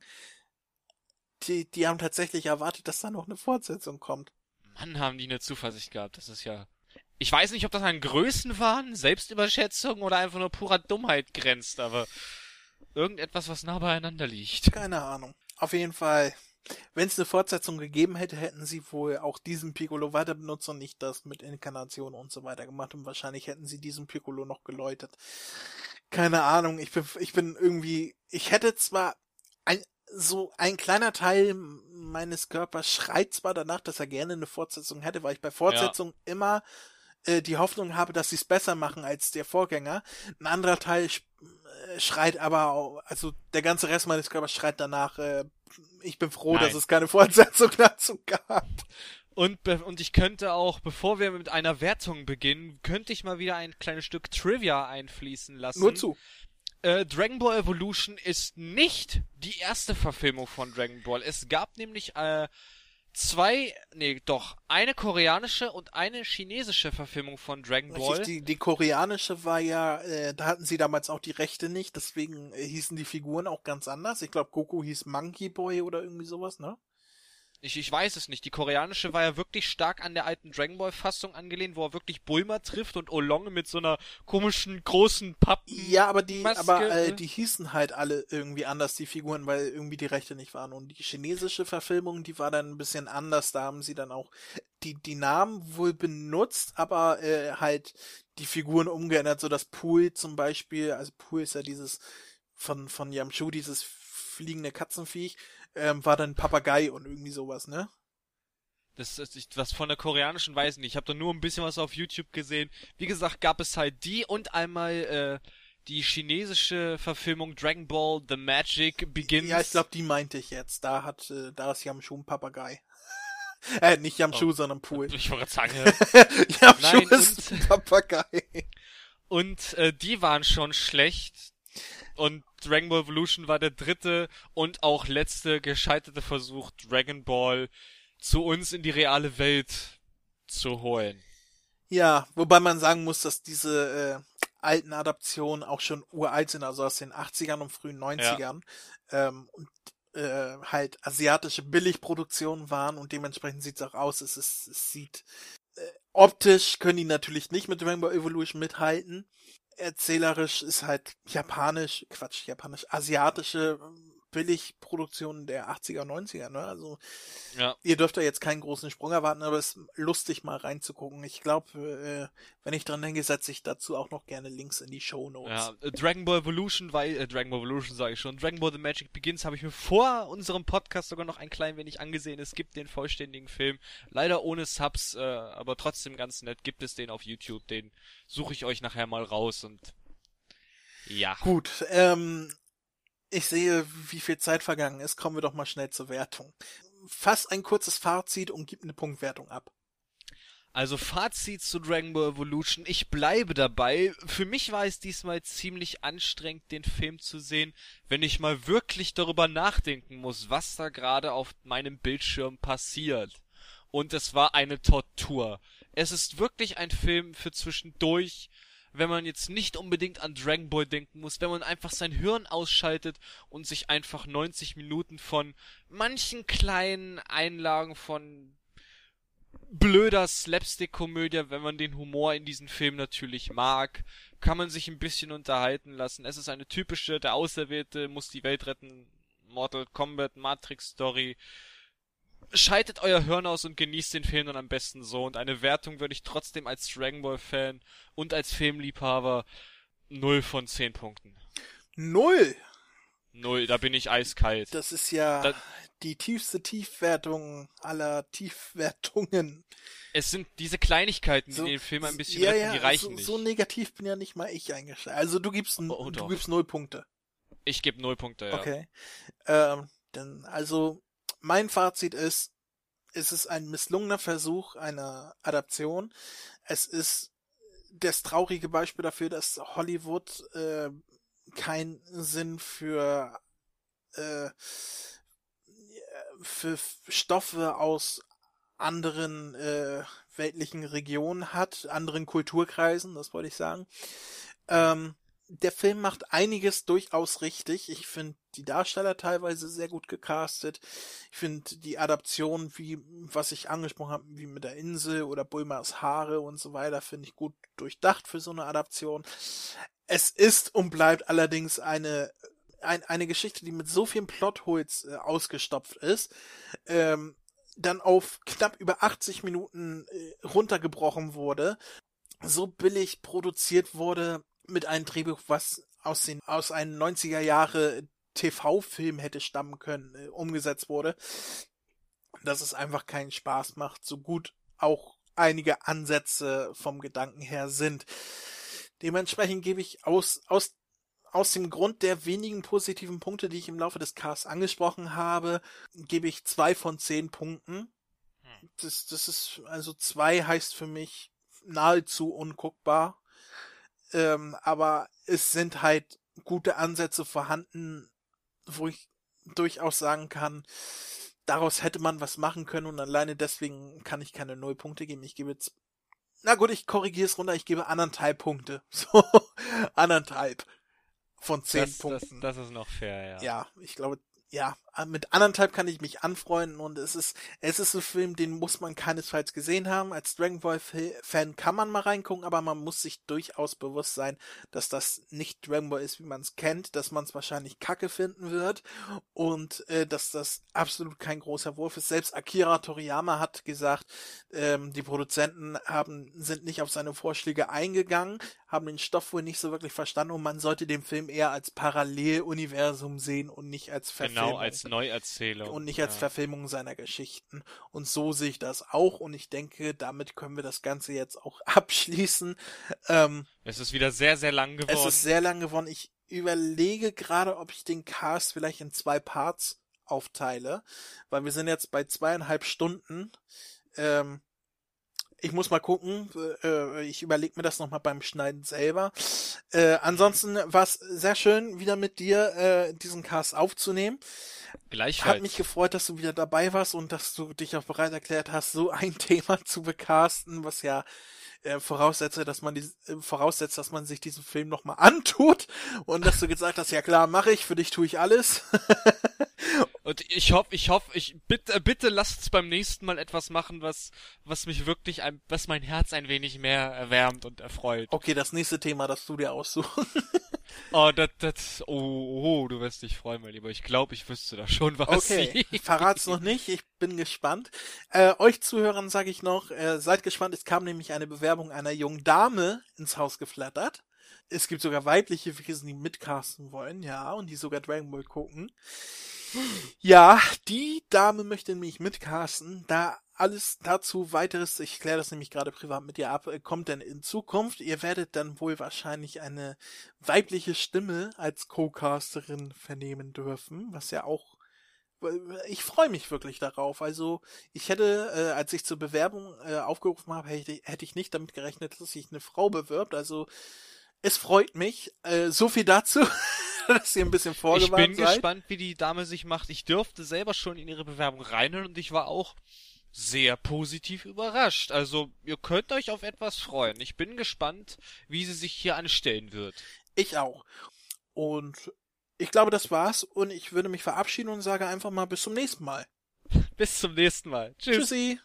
Die, die haben tatsächlich erwartet, dass da noch eine Fortsetzung kommt. Mann, haben die eine Zuversicht gehabt. Das ist ja. Ich weiß nicht, ob das an Größenwahn, Selbstüberschätzung oder einfach nur purer Dummheit grenzt, aber irgendetwas, was nah beieinander liegt. Keine Ahnung. Auf jeden Fall, wenn es eine Fortsetzung gegeben hätte, hätten sie wohl auch diesen Piccolo weiter benutzt und nicht das mit Inkarnation und so weiter gemacht und wahrscheinlich hätten sie diesen Piccolo noch geläutet. Keine Ahnung, ich bin, ich bin irgendwie, ich hätte zwar ein, so ein kleiner Teil meines Körpers schreit zwar danach, dass er gerne eine Fortsetzung hätte, weil ich bei Fortsetzung immer äh, die Hoffnung habe, dass sie es besser machen als der Vorgänger. Ein anderer Teil äh, schreit aber, auch, also der ganze Rest meines Körpers schreit danach, äh, ich bin froh, Nein. dass es keine Fortsetzung *laughs* dazu gab. Und, und ich könnte auch, bevor wir mit einer Wertung beginnen, könnte ich mal wieder ein kleines Stück Trivia einfließen lassen. Nur zu. Äh, Dragon Ball Evolution ist nicht die erste Verfilmung von Dragon Ball. Es gab nämlich äh, zwei, nee, doch, eine koreanische und eine chinesische Verfilmung von Dragon Ball. Die, die koreanische war ja, äh, da hatten sie damals auch die Rechte nicht, deswegen äh, hießen die Figuren auch ganz anders. Ich glaube, Goku hieß Monkey Boy oder irgendwie sowas, ne? Ich, ich weiß es nicht. Die koreanische war ja wirklich stark an der alten Dragon Ball Fassung angelehnt, wo er wirklich Bulma trifft und Olong mit so einer komischen großen Pappen. Ja, aber die, Maske, aber äh, die hießen halt alle irgendwie anders, die Figuren, weil irgendwie die Rechte nicht waren. Und die chinesische Verfilmung, die war dann ein bisschen anders. Da haben sie dann auch die, die Namen wohl benutzt, aber äh, halt die Figuren umgeändert, so dass Pool zum Beispiel, also Pool ist ja dieses von, von Yamchu, dieses fliegende Katzenviech, ähm, war dann Papagei und irgendwie sowas, ne? Das ist ich, was von der koreanischen weiß ich nicht. Ich habe da nur ein bisschen was auf YouTube gesehen. Wie gesagt, gab es halt die und einmal äh, die chinesische Verfilmung Dragon Ball The Magic Begins. Ja, ich glaube, die meinte ich jetzt. Da hat, äh, da ist Yamshu ein Papagei. *laughs* äh, nicht Yamshu, Oh. sondern Pool. *laughs* Ich wollte sagen, *laughs* Yamshu Nein, ist und- ein Papagei. Und äh, die waren schon schlecht. Und Dragon Ball Evolution war der dritte und auch letzte gescheiterte Versuch, Dragon Ball zu uns in die reale Welt zu holen. Ja, wobei man sagen muss, dass diese äh, alten Adaptionen auch schon uralt sind, also aus den 80ern und frühen 90ern. Ähm, und äh, halt asiatische Billigproduktionen waren und dementsprechend sieht's auch aus. Es, ist, es sieht äh, optisch können die natürlich nicht mit Dragon Ball Evolution mithalten. Erzählerisch ist halt japanisch, Quatsch, japanisch, asiatische Billigproduktionen der 80er, 90er, ne? Also Ja. ihr dürft da jetzt keinen großen Sprung erwarten, aber es ist lustig mal reinzugucken. Ich glaube, äh, wenn ich dran denke, setze ich dazu auch noch gerne Links in die Show Notes. Ja, äh, Dragon Ball Evolution, weil, äh, Dragon Ball Evolution sage ich schon, Dragon Ball The Magic Begins habe ich mir vor unserem Podcast sogar noch ein klein wenig angesehen. Es gibt den vollständigen Film, leider ohne Subs, äh, aber trotzdem ganz nett, gibt es den auf YouTube, den suche ich euch nachher mal raus und ja. Gut, ähm, ich sehe, wie viel Zeit vergangen ist. Kommen wir doch mal schnell zur Wertung. Fass ein kurzes Fazit und gib eine Punktwertung ab. Also Fazit zu Dragon Ball Evolution, ich bleibe dabei. Für mich war es diesmal ziemlich anstrengend, den Film zu sehen, wenn ich mal wirklich darüber nachdenken muss, was da gerade auf meinem Bildschirm passiert. Und es war eine Tortur. Es ist wirklich ein Film für zwischendurch, wenn man jetzt nicht unbedingt an Dragon Ball denken muss, wenn man einfach sein Hirn ausschaltet und sich einfach 90 Minuten von manchen kleinen Einlagen von blöder Slapstick-Komödie, wenn man den Humor in diesem Film natürlich mag, kann man sich ein bisschen unterhalten lassen. Es ist eine typische, der Auserwählte muss die Welt retten, Mortal Kombat, Matrix-Story. Schaltet euer Hirn aus und genießt den Film dann am besten so. Und eine Wertung würde ich trotzdem als Dragon Ball-Fan und als Filmliebhaber 0 von 10 Punkten. Null! Null, da bin ich eiskalt. Das ist ja Da- die tiefste Tiefwertung aller Tiefwertungen. Es sind diese Kleinigkeiten, die den Film ein bisschen ja, retten, ja, die reichen so, nicht. so negativ bin ja nicht mal ich eingestellt. Also du gibst, Oh, oh, du doch. gibst null Punkte. Ich gebe 0 Punkte, ja. Okay. Ähm, denn, also, mein Fazit ist, es ist ein misslungener Versuch einer Adaption. Es ist das traurige Beispiel dafür, dass Hollywood äh, keinen Sinn für, äh, für Stoffe aus anderen äh, weltlichen Regionen hat, anderen Kulturkreisen, das wollte ich sagen. Ähm, der Film macht einiges durchaus richtig. Ich finde die Darsteller teilweise sehr gut gecastet. Ich finde die Adaption, wie was ich angesprochen habe, wie mit der Insel oder Bulmers Haare und so weiter, finde ich gut durchdacht für so eine Adaption. Es ist und bleibt allerdings eine ein, eine Geschichte, die mit so vielen Plotholes äh, ausgestopft ist, ähm, dann auf knapp über 80 Minuten äh, runtergebrochen wurde, so billig produziert wurde mit einem Drehbuch, was aus den aus einem 90er Jahre TV-Film hätte stammen können, äh, umgesetzt wurde, dass es einfach keinen Spaß macht, so gut auch einige Ansätze vom Gedanken her sind. Dementsprechend gebe ich aus, aus, aus dem Grund der wenigen positiven Punkte, die ich im Laufe des Casts angesprochen habe, gebe ich zwei von zehn Punkten. Das, das ist, also zwei heißt für mich nahezu unguckbar. Ähm, aber es sind halt gute Ansätze vorhanden, wo ich durchaus sagen kann, daraus hätte man was machen können und alleine deswegen kann ich keine null Punkte geben. Ich gebe jetzt, na gut, ich korrigiere es runter, ich gebe anderthalb Punkte. *laughs* So, anderthalb von zehn das, das, Punkten. das ist noch fair, ja. ja, ich glaube, ja, mit anderthalb kann ich mich anfreunden und es ist, es ist ein Film, den muss man keinesfalls gesehen haben. Als Dragon Ball Fan kann man mal reingucken, aber man muss sich durchaus bewusst sein, dass das nicht Dragon Ball ist, wie man es kennt, dass man es wahrscheinlich kacke finden wird und äh, dass das absolut kein großer Wurf ist. Selbst Akira Toriyama hat gesagt, ähm, die Produzenten haben, sind nicht auf seine Vorschläge eingegangen, haben den Stoff wohl nicht so wirklich verstanden und man sollte den Film eher als Paralleluniversum sehen und nicht als Verfilmung. Genau, als Neuerzählung. und nicht als ja. Verfilmung seiner Geschichten. Und so sehe ich das auch und ich denke, damit können wir das Ganze jetzt auch *laughs* abschließen. Ähm, Es ist wieder sehr, sehr lang geworden. es ist sehr lang geworden. Ich überlege gerade, ob ich den Cast vielleicht in zwei Parts aufteile, weil wir sind jetzt bei zweieinhalb Stunden. Ähm, ich muss mal gucken. Äh, ich überlege mir das nochmal beim Schneiden selber. Äh, ansonsten war es sehr schön, wieder mit dir äh, diesen Cast aufzunehmen. Gleichfalls. Hat mich gefreut, dass du wieder dabei warst und dass du dich auch bereit erklärt hast, so ein *laughs* Thema zu becasten, was ja äh, voraussetze, dass man die, äh, voraussetzt, dass man sich diesen Film nochmal *laughs* antut und dass du gesagt hast, ja klar, mache ich, für dich tue ich alles. *laughs* Und ich hoffe, ich hoffe, ich bitte, äh, bitte lasst beim nächsten Mal etwas machen, was, was mich wirklich, ein, was mein Herz ein wenig mehr erwärmt und erfreut. okay, das nächste Thema, das du dir aussuchst. *laughs* Oh, das, das, oh, oh, du wirst dich freuen, mein Lieber. Ich glaube, ich wüsste da schon was. Okay, verrat's noch *laughs* nicht, ich bin gespannt. Äh, euch Zuhörern sage ich noch, äh, seid gespannt, es kam nämlich eine Bewerbung einer jungen Dame ins Haus geflattert. Es gibt sogar weibliche Wesen, die mitcasten wollen, ja, und die sogar Dragon Ball gucken. Ja, die Dame möchte nämlich mitcasten, da alles dazu weiteres, ich kläre das nämlich gerade privat mit ihr ab, äh, kommt denn in Zukunft. Ihr werdet dann wohl wahrscheinlich eine weibliche Stimme als Co-Casterin vernehmen dürfen, was ja auch ich freue mich wirklich darauf. Also ich hätte, äh, als ich zur Bewerbung äh, aufgerufen habe, hätte, hätte ich nicht damit gerechnet, dass sich eine Frau bewirbt. Also es freut mich. Äh, so viel dazu, *laughs* dass ihr ein bisschen Ich vorgewarnt bin seid. gespannt, wie die Dame sich macht. Ich dürfte selber schon in ihre Bewerbung reinhören und ich war auch sehr positiv überrascht. Also, ihr könnt euch auf etwas freuen. Ich bin gespannt, wie sie sich hier anstellen wird. Ich auch. Und ich glaube, das war's. Und ich würde mich verabschieden und sage einfach mal bis zum nächsten Mal. *laughs* Bis zum nächsten Mal. Tschüss. Tschüssi.